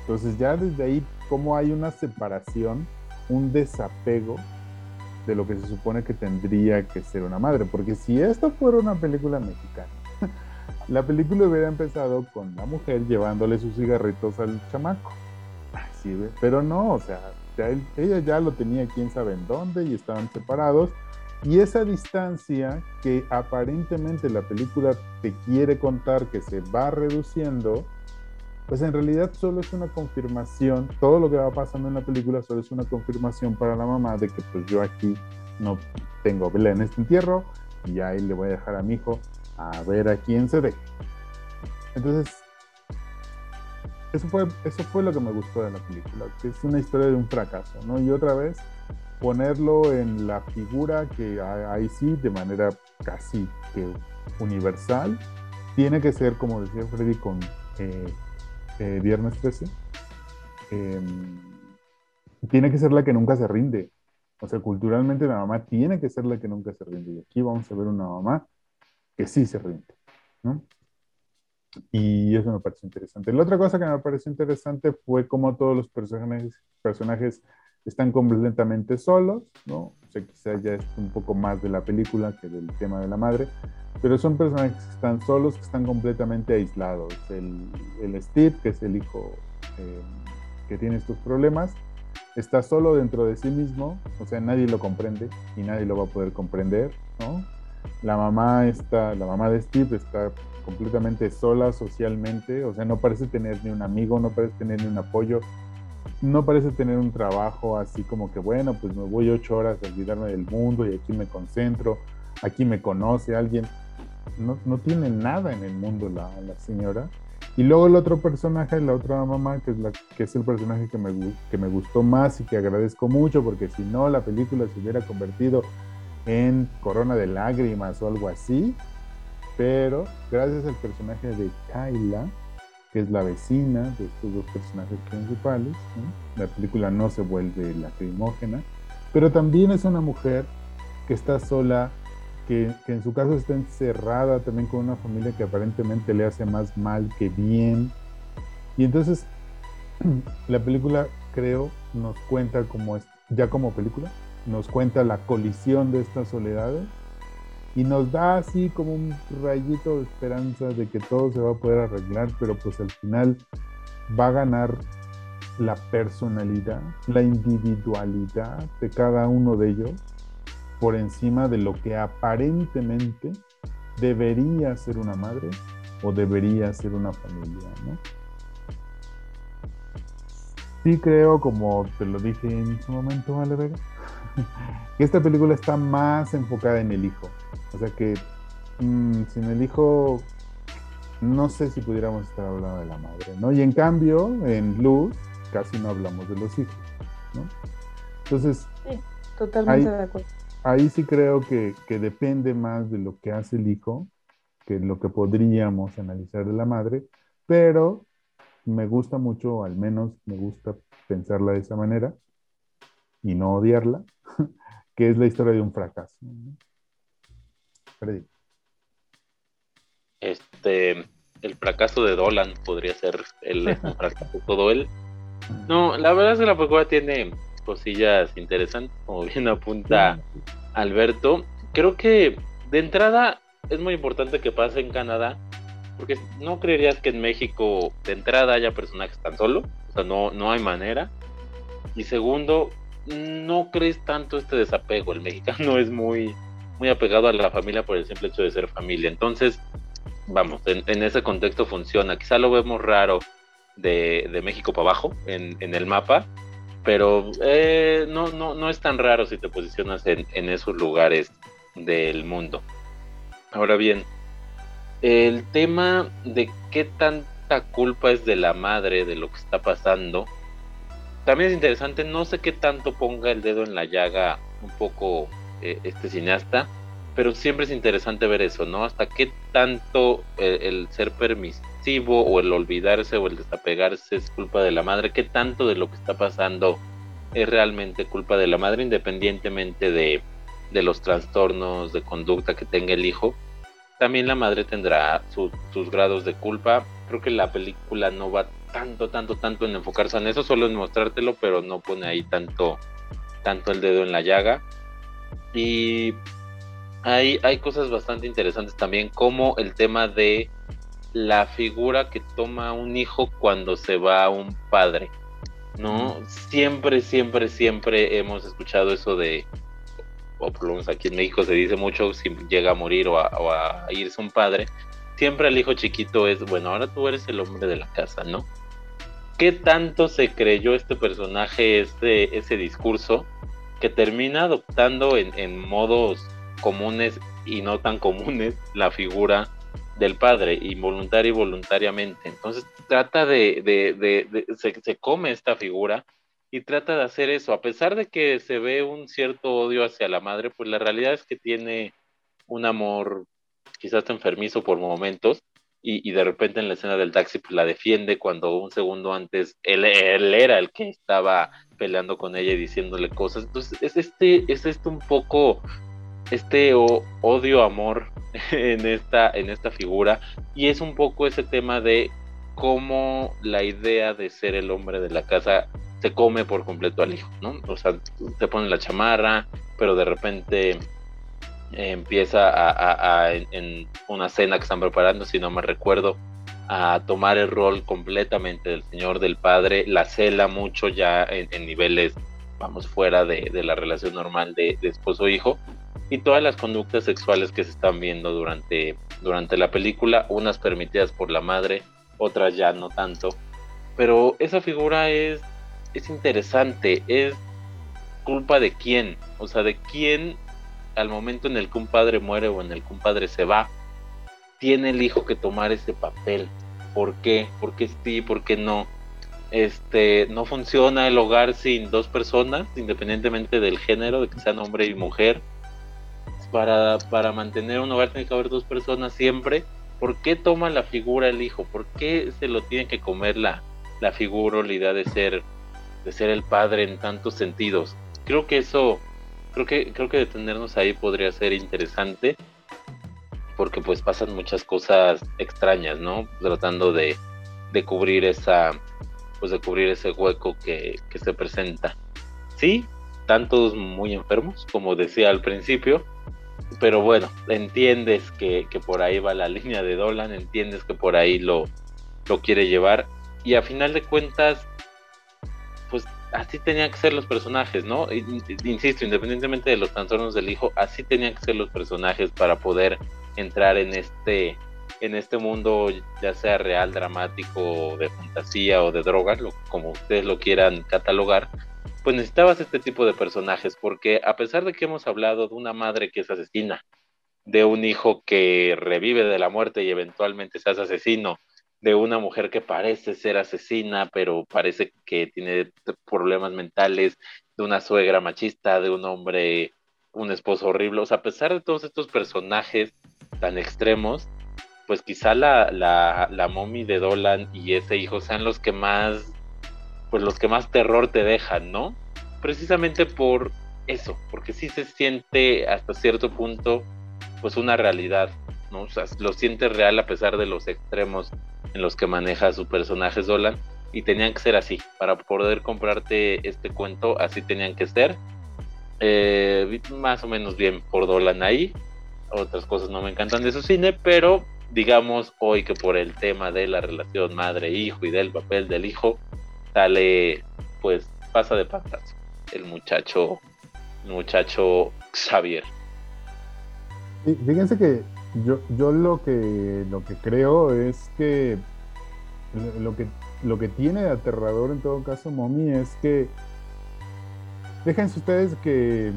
Entonces ya desde ahí como hay una separación, un desapego de lo que se supone que tendría que ser una madre. Porque si esto fuera una película mexicana, [LAUGHS] La película hubiera empezado con la mujer llevándole sus cigarritos al chamaco. Así, pero no, o sea, ella ya lo tenía quién sabe en dónde y estaban separados. Y esa distancia que aparentemente la película te quiere contar que se va reduciendo, pues en realidad solo es una confirmación, todo lo que va pasando en la película solo es una confirmación para la mamá de que pues yo aquí no tengo vela en este entierro y ahí le voy a dejar a mi hijo a ver a quién se ve. Entonces, eso fue, eso fue lo que me gustó de la película, que es una historia de un fracaso, ¿no? Y otra vez, ponerlo en la figura que ahí sí, de manera casi que universal, tiene que ser, como decía Freddy, con eh, eh, Viernes 13, em, tiene que ser la que nunca se rinde. O sea, culturalmente la mamá tiene que ser la que nunca se rinde. Y aquí vamos a ver una mamá que sí se rinde, ¿no? Y eso me pareció interesante. La otra cosa que me pareció interesante fue cómo todos los personajes, personajes están completamente solos, ¿no? O sea, quizá ya es un poco más de la película que del tema de la madre, pero son personajes que están solos, que están completamente aislados. El, el Steve, que es el hijo eh, que tiene estos problemas, está solo dentro de sí mismo, o sea, nadie lo comprende y nadie lo va a poder comprender, ¿no? La mamá está, la mamá de Steve está completamente sola socialmente, o sea, no parece tener ni un amigo, no parece tener ni un apoyo, no parece tener un trabajo así como que, bueno, pues me voy ocho horas a olvidarme del mundo y aquí me concentro, aquí me conoce alguien. No, no tiene nada en el mundo la, señora. Y luego el otro personaje, la otra mamá, que es, la, que es el personaje que me, que me gustó más y que agradezco mucho, porque si no, la película se hubiera convertido en Corona de Lágrimas o algo así, pero gracias al personaje de Kyla, que es la vecina de estos dos personajes principales, la película no se vuelve lacrimógena, pero también es una mujer que está sola, que, que, en su caso está encerrada también con una familia que aparentemente le hace más mal que bien. Y entonces [CLEARS THROAT] la película creo nos cuenta como ya como película, nos cuenta la colisión de estas soledades y nos da así como un rayito de esperanza de que todo se va a poder arreglar, pero pues al final va a ganar la personalidad, la individualidad de cada uno de ellos por encima de lo que aparentemente debería ser una madre o debería ser una familia, ¿no? Sí creo, como te lo dije en su momento, Vale Vega, [LAUGHS] esta película está más enfocada en el hijo. O sea que mm, sin el hijo, no sé si pudiéramos estar hablando de la madre, ¿no? Y en cambio, en Luz, casi no hablamos de los hijos, ¿no? Entonces, sí, totalmente de acuerdo. Ahí sí creo que, que depende más de lo que hace el hijo que lo que podríamos analizar de la madre, pero me gusta mucho, al menos me gusta pensarla de esa manera y no odiarla, [LAUGHS] que es la historia de un fracaso. Este, el fracaso de Dolan podría ser el [LAUGHS] fracaso de todo él. No, la verdad es que la película tiene cosillas interesantes, como bien apunta Alberto. Creo que de entrada es muy importante que pase en Canadá, porque no creerías que en México de entrada haya personajes tan solo, o sea, no, no hay manera. Y segundo, no crees tanto este desapego. El mexicano [LAUGHS] es muy, muy apegado a la familia por el simple hecho de ser familia. Entonces, vamos, en, ese contexto funciona. Quizá lo vemos raro de, México para abajo en, el mapa, pero eh, no, no, no es tan raro si te posicionas en, en esos lugares del mundo. Ahora bien, el tema de qué tanta culpa es de la madre de lo que está pasando también es interesante, no sé qué tanto ponga el dedo en la llaga un poco eh, este cineasta, pero siempre es interesante ver eso, ¿no? Hasta qué tanto el, ser permisivo o el olvidarse o el desapegarse es culpa de la madre, qué tanto de lo que está pasando es realmente culpa de la madre, independientemente de, de los trastornos de conducta que tenga el hijo. También la madre tendrá sus grados de culpa. Creo que la película no va tanto, tanto, tanto en enfocarse en eso, solo en mostrártelo, pero no pone ahí tanto, tanto el dedo en la llaga. Y hay, hay cosas bastante interesantes también, como el tema de la figura que toma un hijo cuando se va a un padre. ¿No? Siempre, siempre, siempre hemos escuchado eso de, o por lo menos aquí en México se dice mucho, si llega a morir o a, irse un padre, siempre el hijo chiquito es, bueno, ahora tú eres el hombre de la casa, ¿no? ¿Qué tanto se creyó este personaje, este, ese discurso, que termina adoptando en, modos comunes y no tan comunes la figura del padre, involuntaria y voluntariamente. Entonces trata de, de, se, come esta figura y trata de hacer eso. A pesar de que se ve un cierto odio hacia la madre, pues la realidad es que tiene un amor quizás enfermizo por momentos y, de repente en la escena del taxi pues la defiende cuando un segundo antes él, él era el que estaba peleando con ella y diciéndole cosas. Entonces es este, es este un poco este odio-amor [LAUGHS] en esta, en esta figura y es un poco ese tema de cómo la idea de ser el hombre de la casa se come por completo al hijo, ¿no? O sea, te pone la chamarra, pero de repente empieza a, en una cena que están preparando, si no me recuerdo, a tomar el rol completamente del señor, del padre, la cela mucho ya en, niveles, vamos, fuera de, la relación normal de, de esposo-hijo, y todas las conductas sexuales que se están viendo durante, durante la película, unas permitidas por la madre, otras ya no tanto. Pero esa figura es, es interesante, es culpa de quién, o sea, de quién al momento en el que un padre muere o en el que un padre se va, tiene el hijo que tomar ese papel. ¿Por qué? ¿Por qué sí? ¿Por qué no? Este, no funciona el hogar sin dos personas, independientemente del género, de que sean hombre y mujer para, para mantener un hogar tiene que haber dos personas siempre. ¿Por qué toma la figura el hijo? ¿Por qué se lo tiene que comer la, la figura o la idea de ser, de ser el padre en tantos sentidos? Creo que eso, creo que, creo que detenernos ahí podría ser interesante porque pues pasan muchas cosas extrañas, ¿no? Tratando de, de cubrir esa, pues de cubrir ese hueco que, que se presenta. Sí, están todos muy enfermos, como decía al principio, pero bueno, entiendes que, por ahí va la [LAUGHS] línea de Dolan, entiendes que por ahí lo, lo quiere llevar y a final de cuentas, así tenían que ser los personajes, ¿no? Insisto, independientemente de los trastornos del hijo, así tenían que ser los personajes para poder entrar en este en este mundo, ya sea real, dramático, de fantasía o de drogas, como ustedes lo quieran catalogar, pues necesitabas este tipo de personajes, porque a pesar de que hemos hablado de una madre que es asesina, de un hijo que revive de la muerte y eventualmente se hace asesino, de una mujer que parece ser asesina, pero parece que tiene problemas mentales, de una suegra machista, de un hombre, un esposo horrible. O sea, a pesar de todos estos personajes tan extremos, pues quizá la, la, mommy de Dolan y ese hijo sean los que más pues los que más terror te dejan, ¿no? Precisamente por eso, porque sí se siente hasta cierto punto pues una realidad, lo siente real a pesar de los extremos en los que maneja su personaje Dolan y tenían que ser así, para poder comprarte este cuento así tenían que ser. Eh, más o menos bien por Dolan ahí, otras cosas no me encantan de su cine, pero digamos hoy que por el tema de la relación madre-hijo y del papel del hijo, sale, pues pasa de pantazo el muchacho, muchacho Xavier. fíjense que yo, lo que lo que creo es que lo que lo que tiene de aterrador en todo caso Mommy es que déjense ustedes que,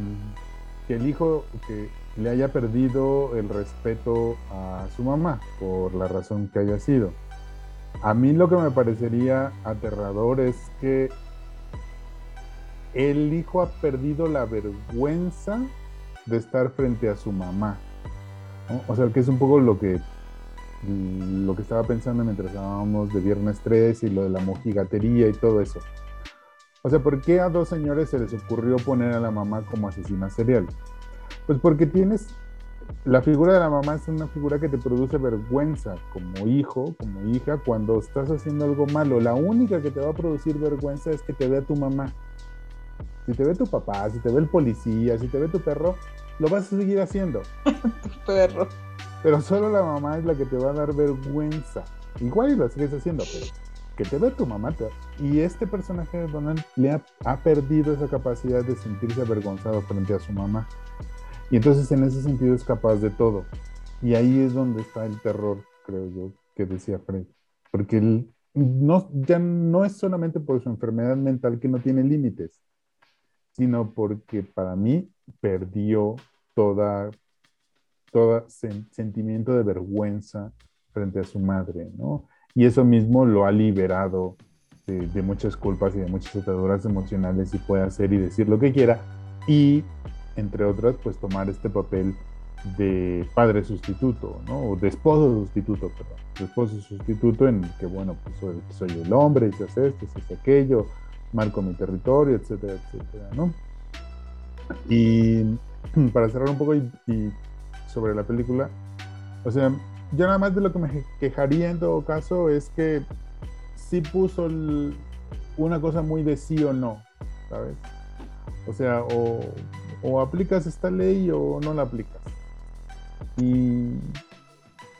que el hijo que le haya perdido el respeto a su mamá por la razón que haya sido a mí lo que me parecería aterrador es que el hijo ha perdido la vergüenza de estar frente a su mamá. O sea, que es un poco lo que, lo que estaba pensando mientras hablábamos de Viernes 3 y lo de la mojigatería y todo eso. O sea, ¿por qué a dos señores se les ocurrió poner a la mamá como asesina serial? Pues porque tienes la figura de la mamá es una figura que te produce vergüenza como hijo, como hija, cuando estás haciendo algo malo. La única que te va a producir vergüenza es que te vea tu mamá. Si te ve tu papá, si te ve el policía, si te ve tu perro, lo vas a seguir haciendo. [LAUGHS] perro. pero solo la mamá es la que te va a dar vergüenza. Igual lo sigues haciendo, pero que te ve tu mamá. Y este personaje de Donald le ha, perdido esa capacidad de sentirse avergonzado frente a su mamá. Y entonces en ese sentido es capaz de todo. Y ahí es donde está el terror, creo yo, que decía Fred. Porque él no, ya no es solamente por su enfermedad mental que no tiene límites, sino porque para mí perdió toda, todo sentimiento de vergüenza frente a su madre, ¿no? Y eso mismo lo ha liberado de, muchas culpas y de muchas ataduras emocionales y puede hacer y decir lo que quiera. Y, entre otras, pues tomar este papel de padre sustituto, ¿no? O de esposo sustituto, perdón. De esposo sustituto en que, bueno, pues soy, el hombre y se hace esto, se hace aquello, marco mi territorio, etcétera, etcétera, ¿no? Y [CLEARS THROAT] para cerrar un poco sobre la película, o sea, yo nada más de lo que me quejaría en todo caso es que sí puso una cosa muy de sí o no, ¿sabes? O sea, o, aplicas esta ley o no la aplicas. Y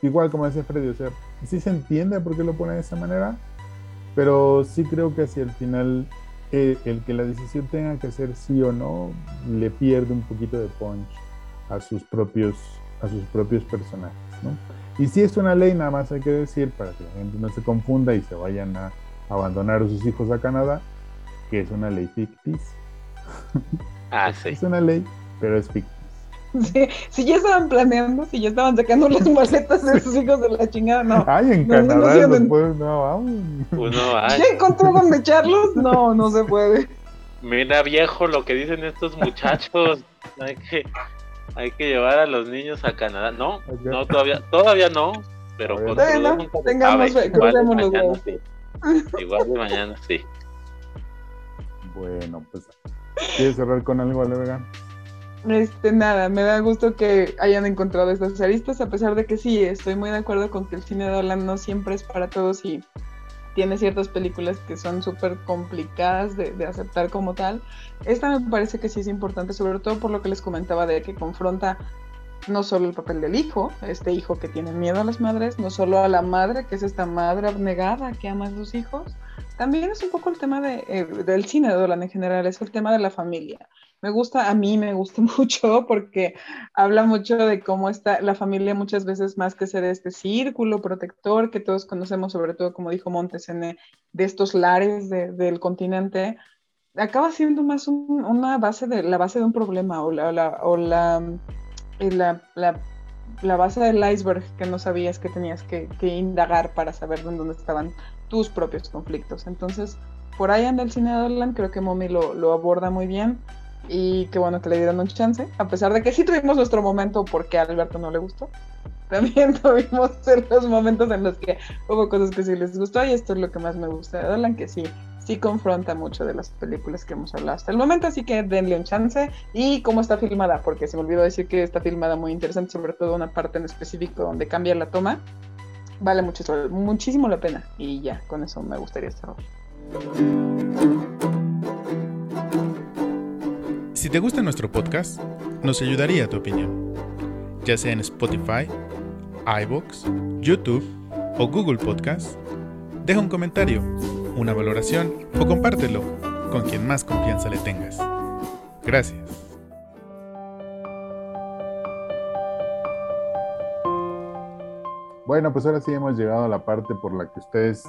igual como decía Freddy, o sea, sí se entiende por qué lo pone de esa manera, pero sí creo que hacia el final eh, el que la decisión tenga que ser sí o no le pierde un poquito de punch a sus propios a sus propios personajes, ¿no? Y si es una ley, nada más hay que decir, para que la gente no se confunda y se vayan a abandonar a sus hijos a Canadá, que es una ley ficticia. Ah, sí. [LAUGHS] Es una ley, pero es ficticia. [LAUGHS] Sí, si ya estaban planeando, si ya estaban sacando las maletas de sus hijos de la chingada, no. Ay, en Canadá no, puede, no, vamos. Uno, ay. ¿Ya encontró dónde echarlos? No, no se puede. Mira, viejo, lo que dicen estos muchachos. Hay que, hay que llevar a los niños a Canadá. No, no, todavía, todavía no, pero con no, tengamos fe, igual de mañana sí. Igual de mañana sí. Bueno, pues, ¿quieres cerrar con algo, Alevega? Este, nada, me da gusto que hayan encontrado estas aristas, a pesar de que sí, estoy muy de acuerdo con que el cine de Holanda no siempre es para todos y tiene ciertas películas que son súper complicadas de, aceptar como tal. Esta me parece que sí es importante, sobre todo por lo que les comentaba de que confronta no solo el papel del hijo, este hijo que tiene miedo a las madres, no solo a la madre, que es esta madre abnegada que ama a sus hijos, también es un poco el tema de, eh, del cine de Dolan en general, es el tema de la familia me gusta, a mí me gusta [LAUGHS] mucho porque habla mucho de cómo está la familia muchas veces más que ser este círculo protector que todos conocemos, sobre todo como dijo Montes, en, de estos lares del continente, acaba siendo más una base de la base de un problema o la, o la, eh, la, la, base del iceberg que no sabías que tenías que, indagar para saber dónde estaban tus propios conflictos. Entonces, por ahí anda el cine de Dolan, creo que Momi lo, lo aborda muy bien y qué bueno que le dieron un chance, a pesar de que sí tuvimos nuestro momento porque a Alberto no le gustó. [LAUGHS] También tuvimos [LAUGHS] los momentos en los que hubo cosas que sí les gustó y esto es lo que más me gusta de Dolan, que sí, sí confronta mucho de las películas que hemos hablado hasta el momento, así que denle un chance y cómo está filmada, porque se me olvidó decir que está filmada muy interesante, sobre todo una parte en específico donde cambia la toma. Vale mucho, muchísimo la pena y ya, con eso me gustaría cerrar. Si te gusta nuestro podcast, nos ayudaría tu opinión, ya sea en Spotify, iBox, YouTube o Google Podcast. Deja un comentario, una valoración o compártelo con quien más confianza le tengas. Gracias. Bueno, pues ahora sí hemos llegado a la parte por la que ustedes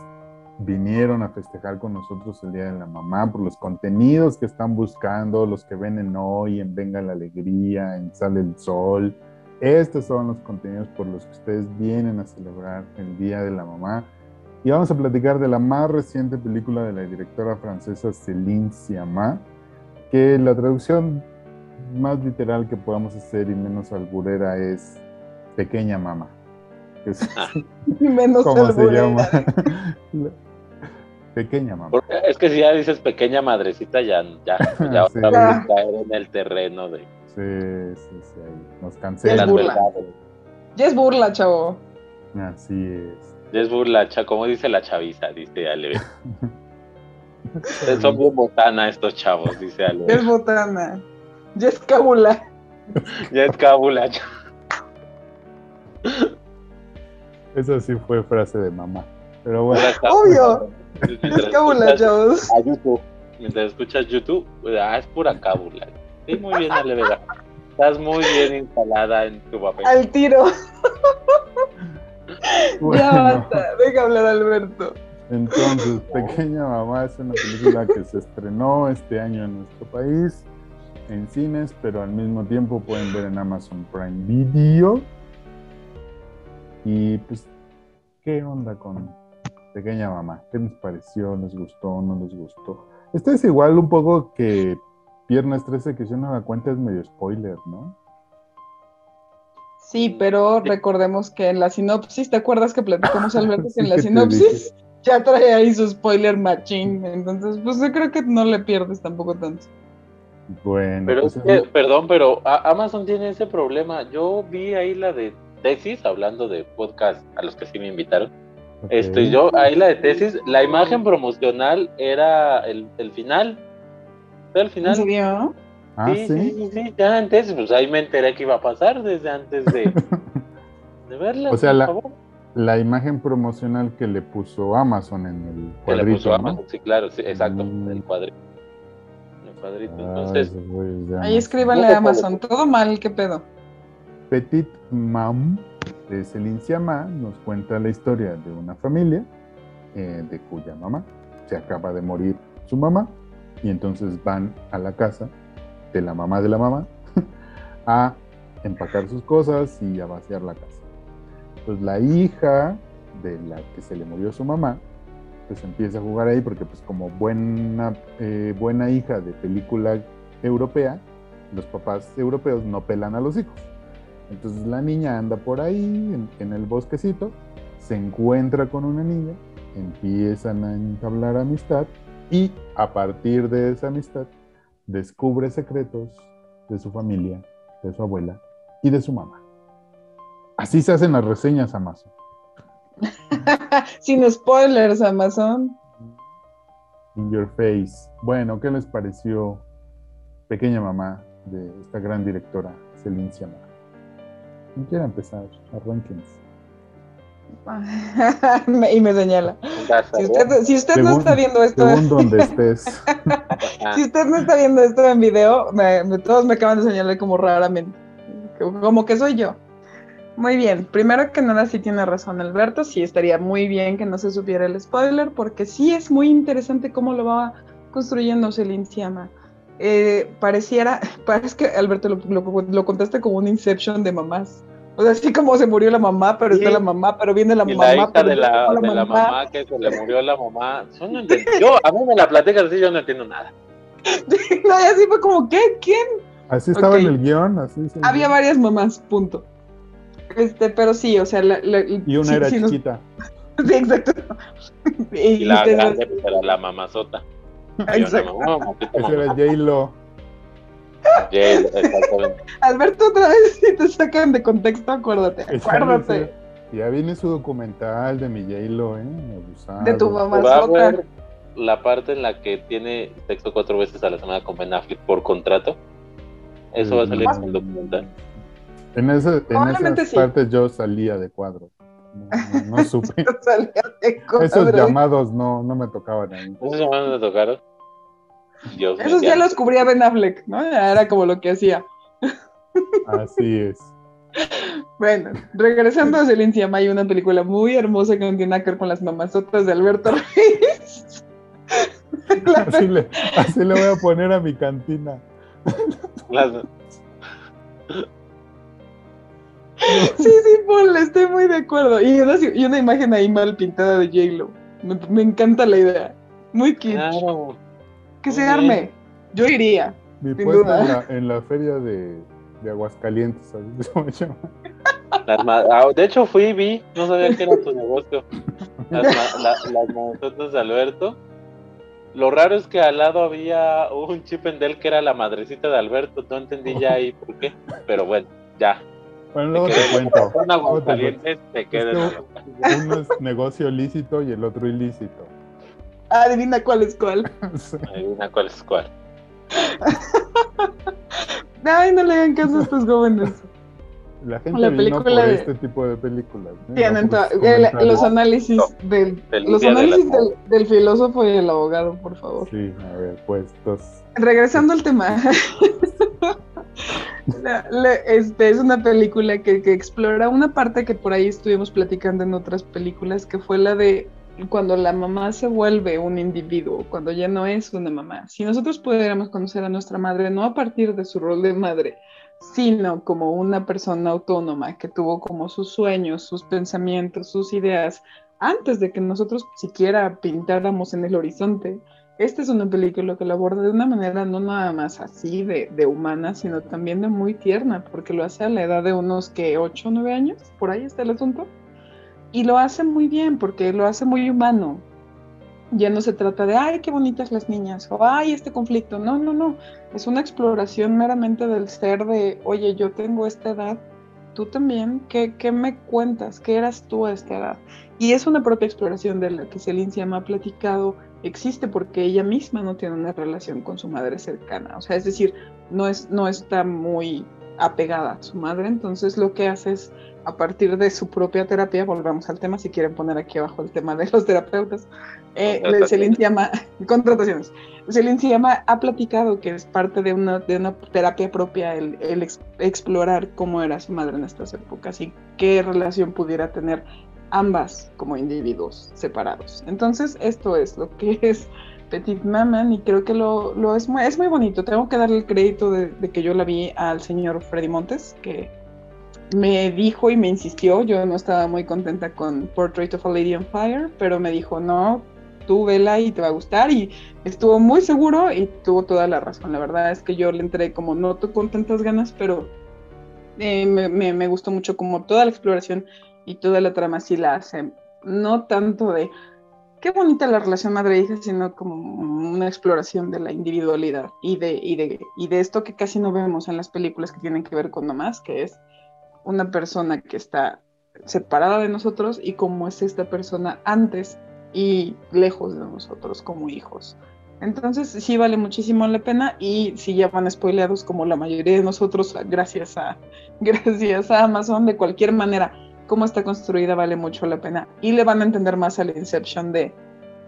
vinieron a festejar con nosotros el Día de la Mamá, por los contenidos que están buscando, los que ven en hoy, en Venga la Alegría, en Sale el Sol. Estos son los contenidos por los que ustedes vienen a celebrar el Día de la Mamá. Y vamos a platicar de la más reciente película de la directora francesa Céline Sciamma, que la traducción más literal que podamos hacer y menos alburera es Pequeña Mamá. Es, [LAUGHS] menos ¿Cómo se llama? [LAUGHS] Pequeña mamá. es que si ya dices pequeña madrecita, ya, ya, [LAUGHS] ya a caer en el terreno de. Sí, sí, sí, ahí nos cancela. Ya es burla. Ya es burla, chavo. Así es. Ya es burla, chavo, como dice la chaviza, dice Ale. [LAUGHS] Son bien botana estos chavos, dice Ale. Ya es botana. Ya es cábula. ya es cábula, Eso sí fue frase de mamá. Pero bueno. Obvio. Mientras Es cábula, escuchas chavos. a YouTube, mientras escuchas YouTube, ah, es pura cábula. Sí, muy bien, Alevera. Estás muy bien instalada en tu papel. Al tiro. [LAUGHS] bueno, Ya basta. Deja hablar Alberto. Entonces, Pequeña Mamá es una película que se estrenó este año en nuestro país en cines, pero al mismo tiempo pueden ver en Amazon Prime Video. Y pues, ¿qué onda con Pequeña Mamá? ¿Qué les pareció? ¿Les gustó? ¿No les gustó? Este es igual un poco que Viernes 13, que si uno da cuenta es medio spoiler, ¿no? Sí, pero recordemos que en la sinopsis, ¿te acuerdas que platicamos [LAUGHS] Alberto que Sí, en la sinopsis ya trae ahí su spoiler machín? Entonces, pues yo creo que no le pierdes tampoco tanto. Bueno, Pero pues es que, perdón, pero Amazon tiene ese problema. Yo vi ahí la de tesis, hablando de podcast a los que sí me invitaron. Ok. Este, yo, ahí la de tesis, la imagen promocional era el, el final. Era el ¿En final. serio? Ah, sí, sí, sí. sí, sí, ya antes, pues ahí me enteré que iba a pasar desde antes de, [LAUGHS] de verla. O sea, por la- favor. La imagen promocional que le puso Amazon en el Que le cuadrito, puso ¿no? Amazon, sí, claro, sí, exacto, Mm. el cuadrito. El cuadrito. Entonces, Ahí escríbanle a Amazon. Todo mal, ¿qué pedo? Petit Mam de Céline Sciamma nos cuenta la historia de una familia eh, de cuya mamá se acaba de morir su mamá y entonces van a la casa de la mamá de la mamá [LAUGHS] a empacar sus cosas y a vaciar la casa. Pues la hija de la que se le murió su mamá pues empieza a jugar ahí porque pues como buena, eh, buena hija de película europea, los papás europeos no pelan a los hijos. Entonces la niña anda por ahí en, en el bosquecito, se encuentra con una niña, empiezan a entablar amistad y a partir de esa amistad descubre secretos de su familia, de su abuela y de su mamá. Así se hacen las reseñas Amazon. [LAUGHS] Sin spoilers, Amazon. In Your Face. Bueno, ¿qué les pareció Pequeña Mamá de esta gran directora, Celine Sciamma? ¿Quién quiere empezar? Arránquense. [LAUGHS] Me- y me señala. Si usted, si usted no está viendo esto, Según donde [LAUGHS] estés. Ajá. [LAUGHS] si usted no está viendo esto en video, me- me- todos me acaban de señalar como raramente. Como que soy yo. Muy bien, primero que nada sí tiene razón Alberto, sí estaría muy bien que no se supiera el spoiler, porque sí es muy interesante cómo lo va construyendo Celine. Eh, pareciera, [LAUGHS] parece que Alberto lo, lo, lo contaste como un Inception de mamás. O sea, así como se murió la mamá, pero está la mamá, pero viene la Y mamá. la hija pero de la, de la mamá que se le murió la mamá. Yo, no entiendo. Yo, a mí me la platicas así, yo no entiendo nada. [LAUGHS] No, y así fue como, ¿qué? ¿Quién? Así estaba en el guion, así se- Había varias mamás, punto. Este, pero sí, o sea, la, la- Y una sí- era sí nos- chiquita. [LAUGHS] sí, exacto. Y, Y la grande pues, era la mamazota. Exacto. Esa era. J-Lo. [LAUGHS] Alberto, otra vez, si te sacan de contexto, acuérdate, acuérdate. Ya viene su documental de mi J-Lo, ¿eh? Abusado. De tu mamá. Va a Mamazota. ver la parte en la que tiene sexo cuatro veces a la semana con Ben Affleck por contrato. Eso va a salir en el documental. En, ese, en esas sí. partes yo salía de cuadro. No, no- no supe. [LAUGHS] Salía de Esos llamados no, no me tocaban a mí. ¿Esos llamados me tocaron? Dios Esos ya los cubría Ben Affleck, ¿no? Era como lo que hacía. Así es. Bueno, regresando a Celine Sciamma, hay una película muy hermosa que no tiene que ver con las mamazotas de Alberto Reyes. [LAUGHS] Así le, así le voy a poner a mi cantina. Las- [LAUGHS] Sí, sí, ponle, estoy muy de acuerdo. Y una, y una imagen ahí mal pintada de J-Lo. Me, me encanta la idea. Muy kitsch. Claro. que se arme. Yo iría. Mi Sin duda. en la, en la feria de, de Aguascalientes. así [LAUGHS] se me llama. Las ma- ah, de hecho, fui y vi, no sabía que era tu negocio. Las, ma- la- las de Alberto. Lo raro es que al lado había un chip en Dell que era la madrecita de Alberto. No entendí ya ahí por qué. Pero bueno, ya. Bueno, luego Te cuento. Con te te quedas. Uno es negocio lícito y el otro ilícito. Adivina cuál es cuál. [LAUGHS] Sí. Adivina cuál es cuál. [LAUGHS] Ay, no le hagan caso a estos jóvenes. La gente vino por este tipo de películas. Tienen los análisis, del, los análisis del, filósofo y el abogado, por favor. Sí, a ver, pues. Regresando al tema. [LAUGHS] este, es una película que, que explora una parte que por ahí estuvimos platicando en otras películas, que fue la de cuando la mamá se vuelve un individuo, cuando ya no es una mamá. Si nosotros pudiéramos conocer a nuestra madre no a partir de su rol de madre, sino como una persona autónoma que tuvo como sus sueños, sus pensamientos, sus ideas, antes de que nosotros siquiera pintáramos en el horizonte. Esta es una película que lo aborda de una manera no nada más así de, de humana, sino también de muy tierna, porque lo hace a la edad de unos que 8 o 9 años, por ahí está el asunto. Y lo hace muy bien, porque lo hace muy humano, ya no se trata de, ay, qué bonitas las niñas, o ay, este conflicto. No, no, no. Es una exploración meramente del ser de, oye, yo tengo esta edad, tú también, ¿qué, qué me cuentas? ¿Qué eras tú a esta edad? Y es una propia exploración de la que Celine se ha platicado, existe porque ella misma no tiene una relación con su madre cercana. O sea, es decir, no, es, no está muy apegada a su madre, entonces lo que hace es a partir de su propia terapia, volvamos al tema, si quieren poner aquí abajo el tema de los terapeutas, eh, Celine llama, [LAUGHS] contrataciones, Celine llama, ha platicado que es parte de una, de una terapia propia el, el explorar cómo era su madre en estas épocas y qué relación pudiera tener ambas como individuos separados. Entonces, esto es lo que [LAUGHS] es Petit Maman y creo que lo, lo es, muy, es muy bonito. Tengo que darle el crédito de, de, que yo la vi al señor Freddy Montes, que me dijo y me insistió, yo no estaba muy contenta con Portrait of a Lady on Fire, pero me dijo, no, tú vela y te va a gustar y estuvo muy seguro y tuvo toda la razón. La verdad es que yo le entré como no con tantas ganas, pero eh, me, me, gustó mucho como toda la exploración y toda la trama sí la hace. No tanto de qué bonita la relación madre-hija, sino como una exploración de la individualidad y de, y, de, y de esto que casi no vemos en las películas que tienen que ver con nomás, que es una persona que está separada de nosotros y cómo es esta persona antes y lejos de nosotros como hijos. Entonces sí vale muchísimo la pena y si ya van spoileados como la mayoría de nosotros, gracias a, [LAUGHS] gracias a Amazon, de cualquier manera, cómo está construida vale mucho la pena y le van a entender más al Inception de,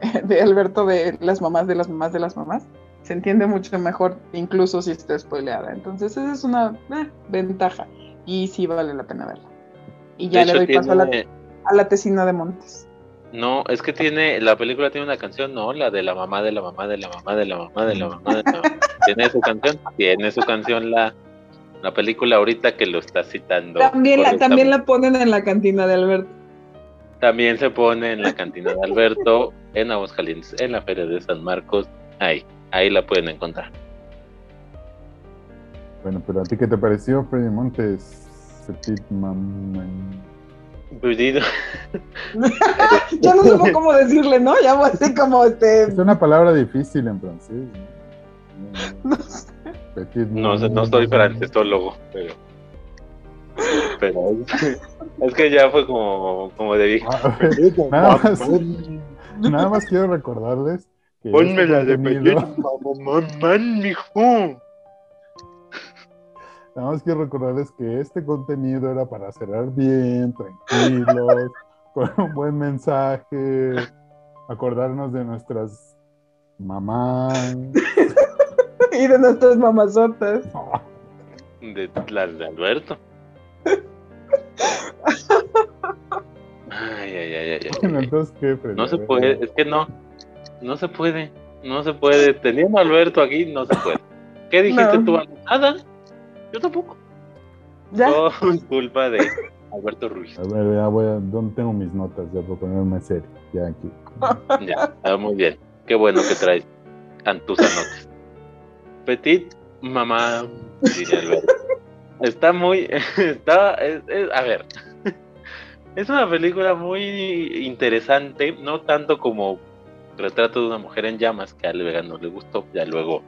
[LAUGHS] de Alberto de las mamás de las mamás de las mamás. Se entiende mucho mejor incluso si está spoileada. Entonces esa es una eh, ventaja y sí vale la pena verla. Y ya le doy paso a, la, a la tesina de Montes. No, es que tiene, la película tiene una canción, ¿no? La de la mamá de la mamá de la mamá de la mamá de la mamá de la mamá. [LAUGHS] ¿Tiene su canción? Tiene su canción la, la película ahorita que lo está citando. También la, también la ponen en la cantina de Alberto. También se pone en la cantina de Alberto, en Aguascalientes, en la Feria de San Marcos. Ahí, ahí la pueden encontrar. Bueno, pero a ti qué te pareció, Freddy Montes? Petit Perdido. [LAUGHS] ya no sé cómo decirle, ¿no? Ya así como este. Es una palabra difícil en francés. [LAUGHS] No, sé. Petit no, no estoy francesólogo, pero. Pero [LAUGHS] es que, ya fue como, como de viejo. Ah, nada, más, nada más quiero recordarles que. Ponme este la de Petit Mamá, mijo. Nada más quiero recordarles que este contenido era para cerrar bien, tranquilos, [LAUGHS] con un buen mensaje, acordarnos de nuestras mamás. [LAUGHS] [LAUGHS] y de nuestras mamazotas. [LAUGHS] De las de Alberto. Ay, ay, ay, ay. entonces, ¿qué, No se puede, es que no, no se puede, no se puede. Teniendo a Alberto aquí, no se puede. ¿Qué dijiste tú? Nada. Yo tampoco. ¿Ya? Todo [LAUGHS] es culpa de Alberto Ruiz. A ver, ya voy a. ¿Dónde tengo mis notas? Ya puedo ponerme serio. Ya aquí. Ya, está muy bien. Qué bueno que traes tus anotes. Petit, mamá, diría Alberto. Está muy. [LAUGHS] Está. a ver. Es una película muy interesante, no tanto como Retrato de una mujer en llamas, que a Alvega no le gustó, ya luego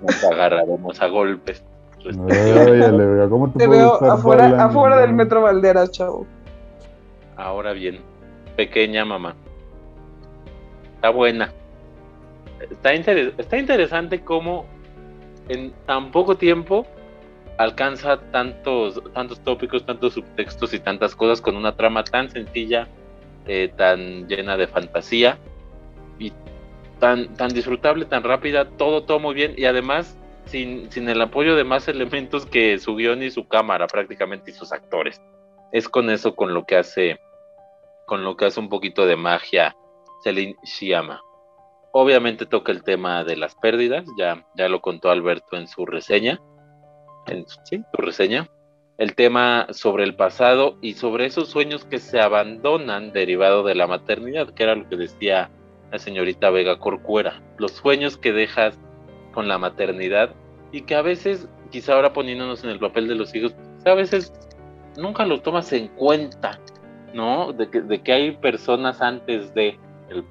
nos agarraremos a golpes. ¿cómo te, veo afuera, afuera del Metro Valderas, chavo. Ahora bien, pequeña mamá. Está buena. Está, está interesante cómo en tan poco tiempo alcanza tantos, tantos tópicos, tantos subtextos y tantas cosas con una trama tan sencilla, eh, tan llena de fantasía y tan, tan disfrutable, tan rápida, todo, todo muy bien y además sin, sin el apoyo de más [LAUGHS] elementos que su guion y su cámara prácticamente y sus actores. Es con eso con lo que hace, con lo que hace un poquito de magia Celine Sciamma. Obviamente toca el tema de las pérdidas, ya, ya lo contó Alberto en su reseña, en sí, su reseña. El tema sobre el pasado y sobre esos sueños que se abandonan derivado de la maternidad, que era lo que decía la señorita Vega Corcuera. Los sueños que dejas con la maternidad y que a veces, quizá ahora poniéndonos en el papel de los hijos, a veces nunca lo tomas en cuenta, ¿no? De que, de que hay personas antes de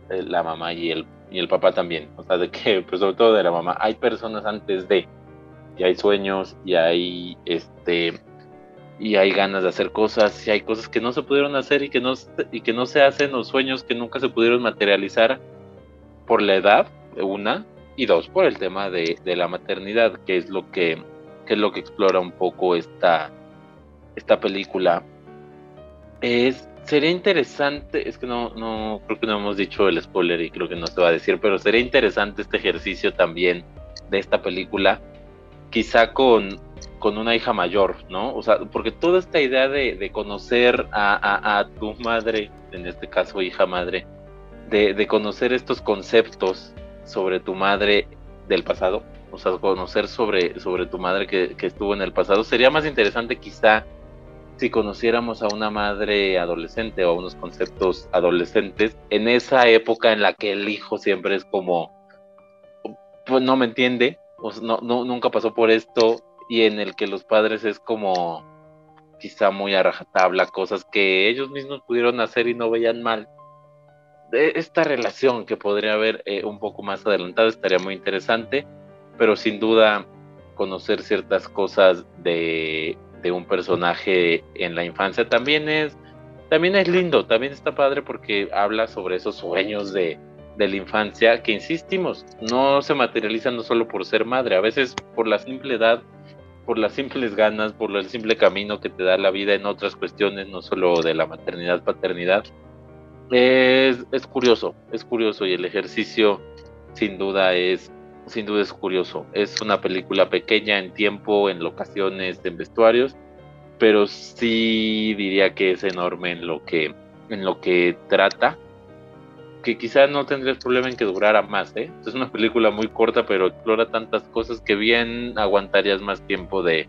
la mamá y el y el papá también. O sea, de que, [LAUGHS] pues sobre todo de la mamá, hay personas antes de, y hay sueños, y hay este y hay ganas de hacer cosas, y hay cosas que no se pudieron hacer y que no, y que no se hacen, o sueños que nunca se pudieron materializar por la edad, una, y dos, por el tema de, de la maternidad, que es lo que, que es lo que explora un poco esta, esta película. Es sería interesante, es que no, no, creo que no hemos dicho el spoiler y creo que no se va a decir, pero sería interesante este ejercicio también de esta película, quizá con, con una hija mayor, ¿no? O sea, porque toda esta idea de, conocer a, tu madre, en este caso hija madre, de, conocer estos conceptos sobre tu madre del pasado, o sea, conocer sobre, sobre tu madre que, que estuvo en el pasado, sería más interesante quizá si conociéramos a una madre adolescente o a unos conceptos adolescentes en esa época en la que el hijo siempre es como, pues no me entiende, no, nunca pasó por esto y en el que los padres es como quizá muy a rajatabla, cosas que ellos mismos pudieron hacer y no veían mal. Esta relación que podría haber eh, un poco más adelantada estaría muy interesante, pero sin duda conocer ciertas cosas de de un personaje en la infancia también es también es lindo, también está padre porque habla sobre esos sueños de, de la infancia que insistimos, no se materializan no solo por ser madre, a veces por la simple edad, por las simples ganas, por el simple camino que te da la vida en otras cuestiones, no solo de la maternidad, paternidad. Es, es curioso, es curioso y el ejercicio sin duda es sin duda es curioso. Es una película pequeña en tiempo, en locaciones, en vestuarios, pero sí diría que es enorme en lo que, en lo que trata. Que quizás no tendrías problema en que durara más, ¿eh? Es una película muy corta, pero explora tantas cosas que bien aguantarías más tiempo de,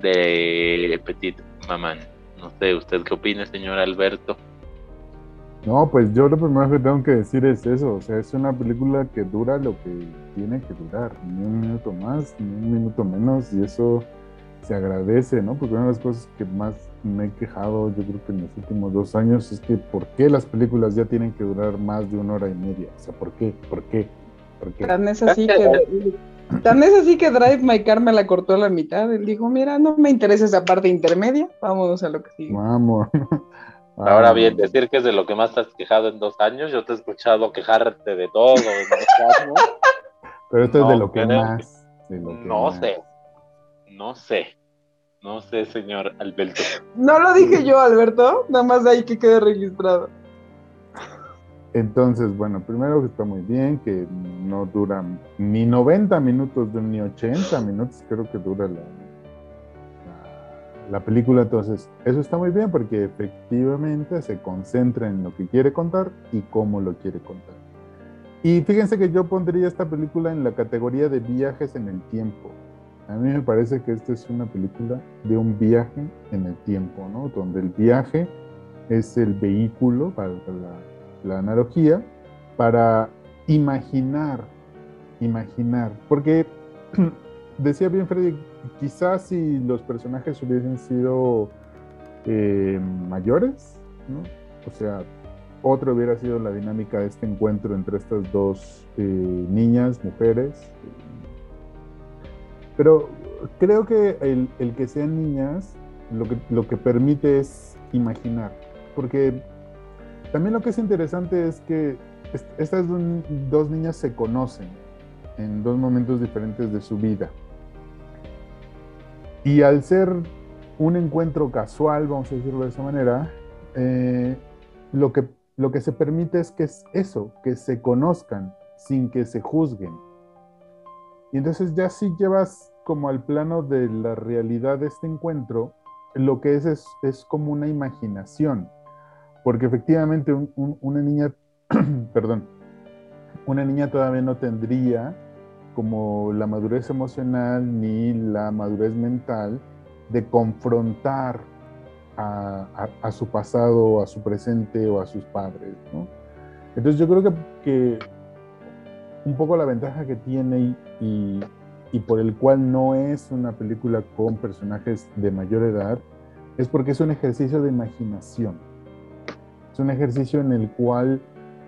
de Petit Maman. No sé, ¿usted qué opina, señor Alberto? No, pues yo lo primero que tengo que decir es eso, o sea, es una película que dura lo que tiene que durar, ni un minuto más, ni un minuto menos, y eso se agradece, ¿no? Porque una de las cosas que más me he quejado, yo creo que en los últimos dos años, es que ¿por qué las películas ya tienen que durar más de una hora y media? O sea, ¿por qué? ¿Por qué? ¿Por qué? Tan es así que, tan es así que Drive My Car me la cortó a la mitad, él dijo, mira, no me interesa esa parte intermedia, vámonos a lo que sigue. Vamos. Ahora bien, decir que es de lo que más te has quejado en dos años, yo te he escuchado quejarte de todo en dos años. [LAUGHS] Pero esto es de lo que más. no sé, no sé, no sé, señor Alberto. No lo dije yo, Alberto, nada más de ahí que quede registrado. Entonces, bueno, primero que está muy bien, que no dura ni 90 minutos ni 80 minutos, creo que dura la, la película, entonces, eso está muy bien porque efectivamente se concentra en lo que quiere contar y cómo lo quiere contar. Y fíjense que yo pondría esta película en la categoría de viajes en el tiempo. A mí me parece que esta es una película de un viaje en el tiempo, ¿no? Donde el viaje es el vehículo, para la, analogía, para imaginar, imaginar. Porque [CLEARS THROAT] decía bien Freddy quizás si los personajes hubiesen sido eh, mayores. O sea, otro hubiera sido la dinámica de este encuentro entre estas dos eh, niñas, mujeres. Pero creo que el, que sean niñas lo que, lo que permite es imaginar. Porque también lo que es interesante es que estas dos niñas se conocen en dos momentos diferentes de su vida Y al ser un encuentro casual, vamos a decirlo de esa manera, eh, lo, que, lo que se permite es que es eso, que se conozcan sin que se juzguen. Y entonces ya si llevas como al plano de la realidad de este encuentro, lo que es es, es como una imaginación, porque efectivamente una niña, [CLEARS THROAT] perdón, una niña todavía no tendría como la madurez emocional ni la madurez mental de confrontar a, su pasado, a su presente o a sus padres. Entonces yo creo que, que, un poco la ventaja que tiene y, y, por el cual no es una película con personajes de mayor edad es porque es un ejercicio de imaginación. Es un ejercicio en el cual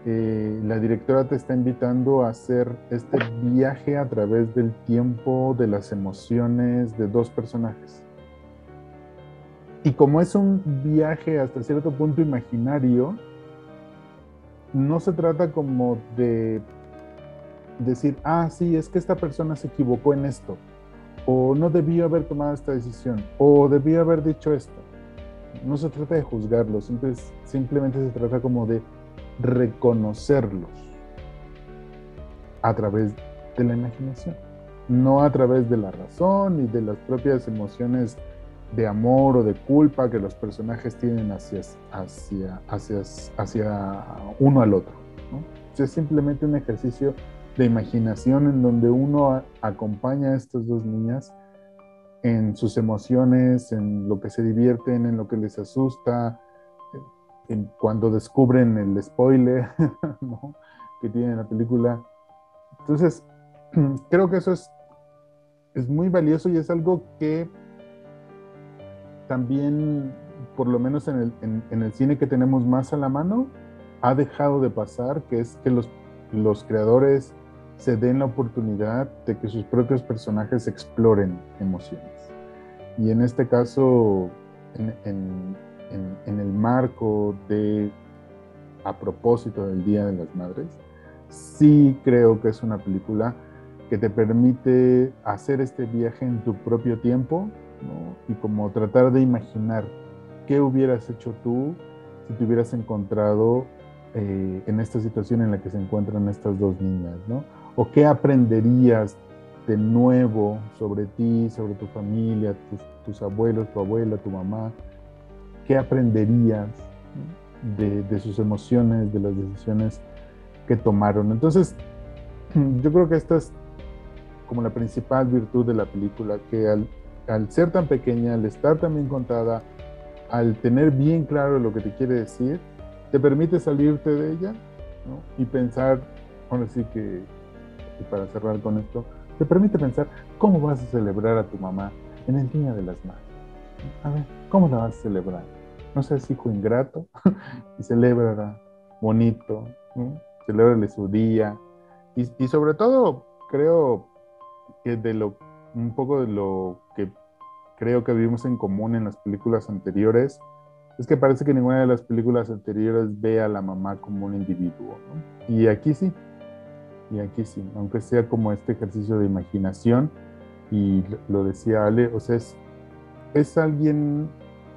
eh, la directora te está invitando a hacer este viaje a través del tiempo, de las emociones de dos personajes. Y como es un viaje hasta cierto punto imaginario, no se trata como de decir, ah, sí, es que esta persona se equivocó en esto, o no debió haber tomado esta decisión, o debió haber dicho esto. No se trata de juzgarlo, simplemente se trata como de reconocerlos a través de la imaginación, no a través de la razón y de las propias emociones de amor o de culpa que los personajes tienen hacia, hacia, hacia, hacia uno al otro. Es simplemente un ejercicio de imaginación en donde uno acompaña a estas dos niñas en sus emociones, en lo que se divierten, en lo que les asusta, cuando descubren el spoiler [LAUGHS] que tiene la película. Entonces, [CLEARS THROAT] creo que eso es, es muy valioso y es algo que también, por lo menos en el, en, el, cine que tenemos más a la mano, ha dejado de pasar, que es que los, los creadores se den la oportunidad de que sus propios personajes exploren emociones. Y en este caso, en, en, el marco de, a propósito del Día de las Madres, sí creo que es una película que te permite hacer este viaje en tu propio tiempo y como tratar de imaginar qué hubieras hecho tú si te hubieras encontrado eh, en esta situación en la que se encuentran estas dos niñas, ¿no? O qué aprenderías de nuevo sobre ti, sobre tu familia, tus, tus abuelos, tu abuela, tu mamá, qué aprenderías de, sus emociones, de las decisiones que tomaron. Entonces, [CLEARS THROAT] yo creo que esta es como la principal virtud de la película, que al, ser tan pequeña, al estar tan bien contada, al tener bien claro lo que te quiere decir, te permite salirte de ella y pensar, ahora sí que, y para cerrar con esto, te permite pensar cómo vas a celebrar a tu mamá en el Día de las Madres. A ver, ¿cómo la vas a celebrar? No seas hijo ingrato [LAUGHS] y celebra bonito, ¿no? celébrale su día. Y, sobre todo, creo que de lo, un poco de lo que creo que vimos en común en las películas anteriores, es que parece que ninguna de las películas anteriores ve a la mamá como un individuo, Y aquí sí, y aquí sí, aunque sea como este ejercicio de imaginación, y lo decía Ale, o sea, es, es alguien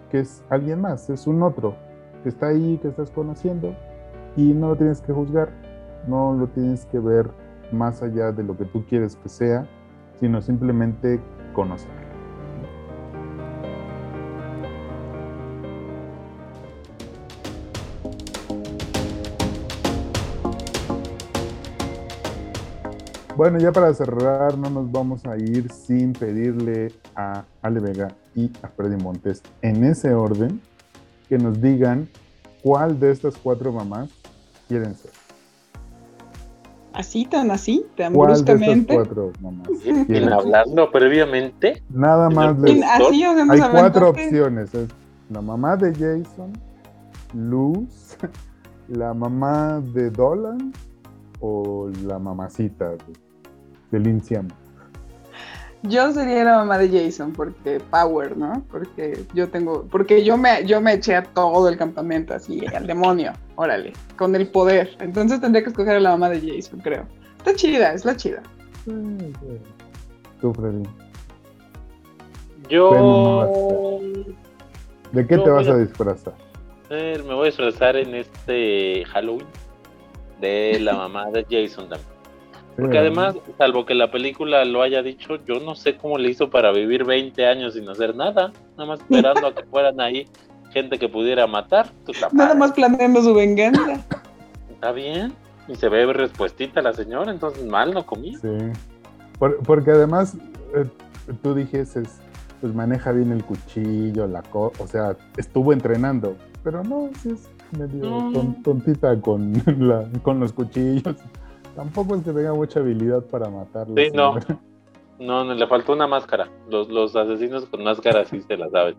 que es alguien más, es un otro, que está ahí, que estás conociendo y no lo tienes que juzgar, no lo tienes que ver más allá de lo que tú quieres que sea, sino simplemente conocer. Bueno, ya para cerrar, no nos vamos a ir sin pedirle a Ale Vega y a Freddy Montes, en ese orden, que nos digan cuál de estas cuatro mamás quieren ser. Así, tan así, tan ¿Cuál bruscamente. De estas cuatro mamás [LAUGHS] Sin hablarlo previamente. Nada más. así Hay cuatro opciones. Es la mamá de Jason, Luz, [LAUGHS] la mamá de Dolan o la mamacita de del Inciamo. Yo sería la mamá de Jason, porque Power, ¿no? Porque yo tengo, porque yo me, yo me eché a todo el campamento así, al demonio, órale, con el poder. Entonces tendría que escoger a la mamá de Jason, creo. Está chida, es la chida. Tú, Freddy. Yo. ¿De qué yo te vas a a- disfrazar? Eh, Me voy a disfrazar en este Halloween de la mamá de Jason también. Porque además, salvo que la película lo haya dicho, yo no sé cómo le hizo para vivir 20 años sin hacer nada, nada más esperando a que [LAUGHS] fueran ahí gente que pudiera matar. Nada más planeando su venganza. Está bien. Y se ve respuestita la señora, entonces mal no comí. Sí. Por- porque además, eh, tú dijeses, pues maneja bien el cuchillo, la co o sea, estuvo entrenando, pero no, sí es medio No. tontita con, [LAUGHS] la- con los cuchillos. Tampoco es que tenga mucha habilidad para matarlos. Sí, no. [LAUGHS] No, no, le faltó una máscara. Los, los asesinos con máscara sí se la saben.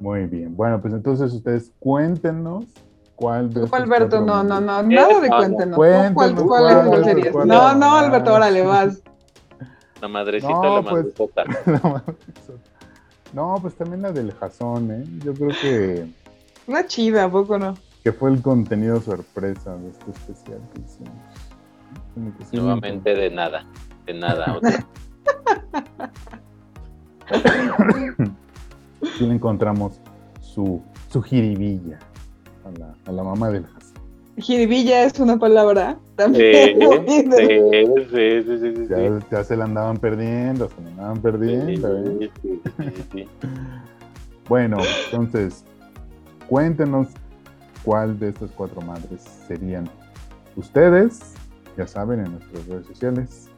Muy bien. Bueno, pues entonces ustedes cuéntenos cuál de Alberto, no, no, no, nada de no, no. cuéntenos. ¿Tú Cuéntenos, ¿Cuál, cuál, ¿cuál es- No, no, Alberto, órale, vas. [LAUGHS] La madrecita No, la pues. madrecita. [LAUGHS] No, pues también la del jazón, ¿eh? Yo creo que, Una chida, ¿a poco no? Que fue el contenido sorpresa de este especial que hicimos. Que sí Nuevamente de nada. De nada. [LAUGHS] sí le encontramos su, su jiribilla a la, a la mamá del jazón. Jiribilla es una palabra también. sí, [LAUGHS] sí, sí, sí, sí, Ya, ya se la andaban perdiendo, se la andaban perdiendo, ¿eh? Sí, sí, sí, sí. [LAUGHS] Bueno, entonces, cuéntenos cuál de estas cuatro madres serían ustedes. Ya saben, en nuestras redes sociales.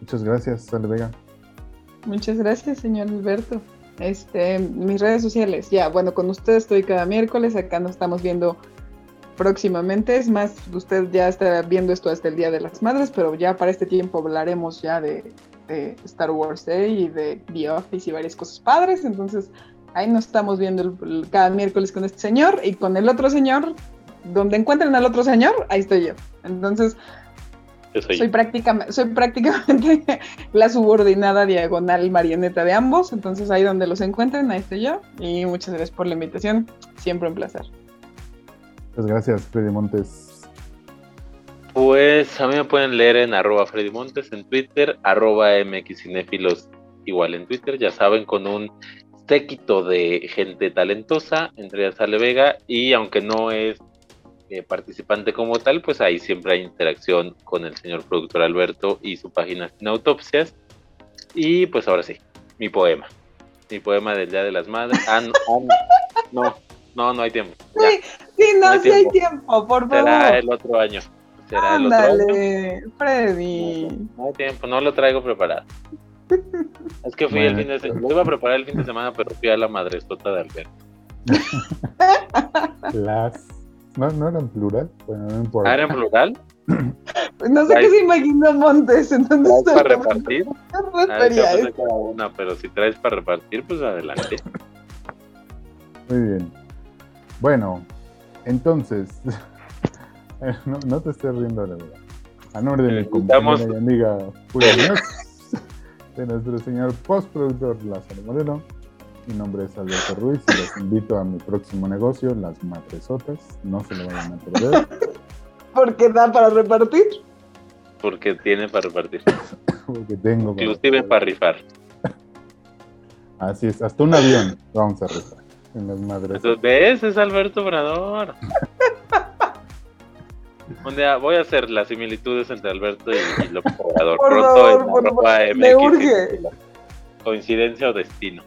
Muchas gracias, Sale Vega. Muchas gracias, señor Alberto. Este, mis redes sociales, ya, bueno, con usted estoy cada miércoles, acá nos estamos viendo próximamente, es más, usted ya está viendo esto hasta el Día de las Madres, pero ya para este tiempo hablaremos ya de, de Star Wars Day y de The Office y varias cosas padres, entonces ahí nos estamos viendo el- el- cada miércoles con este señor y con el otro señor, donde encuentren al otro señor, ahí estoy yo. Entonces, Yo soy. soy prácticamente, soy [LAUGHS] prácticamente la subordinada diagonal marioneta de ambos, entonces ahí donde los encuentren, ahí estoy yo. Y muchas gracias por la invitación, siempre un placer. Muchas gracias, Freddy Montes. Pues a mí me pueden leer en arroba Freddy Montes en Twitter, arroba mxcinéfilos igual en Twitter, ya saben, con un séquito de gente talentosa, entre ellas Ale Vega, y aunque no es eh, participante como tal, pues ahí siempre hay interacción con el señor productor Alberto y su página Sin Autopsias. Y pues ahora sí, mi poema. Mi poema del Día de las Madres. Ah, no, ah, no, no, no, no hay tiempo. Ya, Sí, sí, No no, hay sí hay tiempo. tiempo, por será favor. el otro año. Será el otro año. Ándale, Freddy. No hay tiempo, no lo traigo preparado. Es que fui el Bueno. fin de semana, lo iba a preparar el fin de semana, pero fui a la madresota de Alberto. Las. ¿No, no eran plural? Bueno, no importa. Ah, ¿era en plural? No sé Ay. qué se imaginó Montes, entonces ¿Traes para repartir? ¿qué Ah, una, pero si traes para repartir, pues adelante. Muy bien. Bueno, entonces. [LAUGHS] no, no te estés riendo, la verdad. A nombre de mi compañera y amiga Muñoz, de nuestro señor postproductor Lázaro Moreno. Mi nombre es Alberto Ruiz y los invito a mi próximo negocio, Las Madresotas. No se lo vayan a perder. [LAUGHS] Porque da para repartir. Porque tiene para repartir. [COUGHS] Porque tengo. para- Inclusive para rifar. [LAUGHS] Así es, hasta un avión vamos a rifar en Las Madresotas. Entonces, ¿ves? Es Alberto Obrador. [LAUGHS] Un día voy a hacer las similitudes entre Alberto y, y López Obrador. Por Pronto favor, en por favor, me urge. Coincidencia o destino.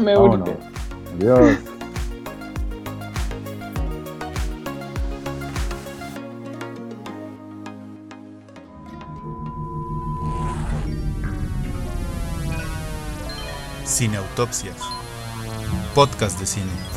Me Vámonos. urge. Adiós. Cineautopsias. Podcast de cine.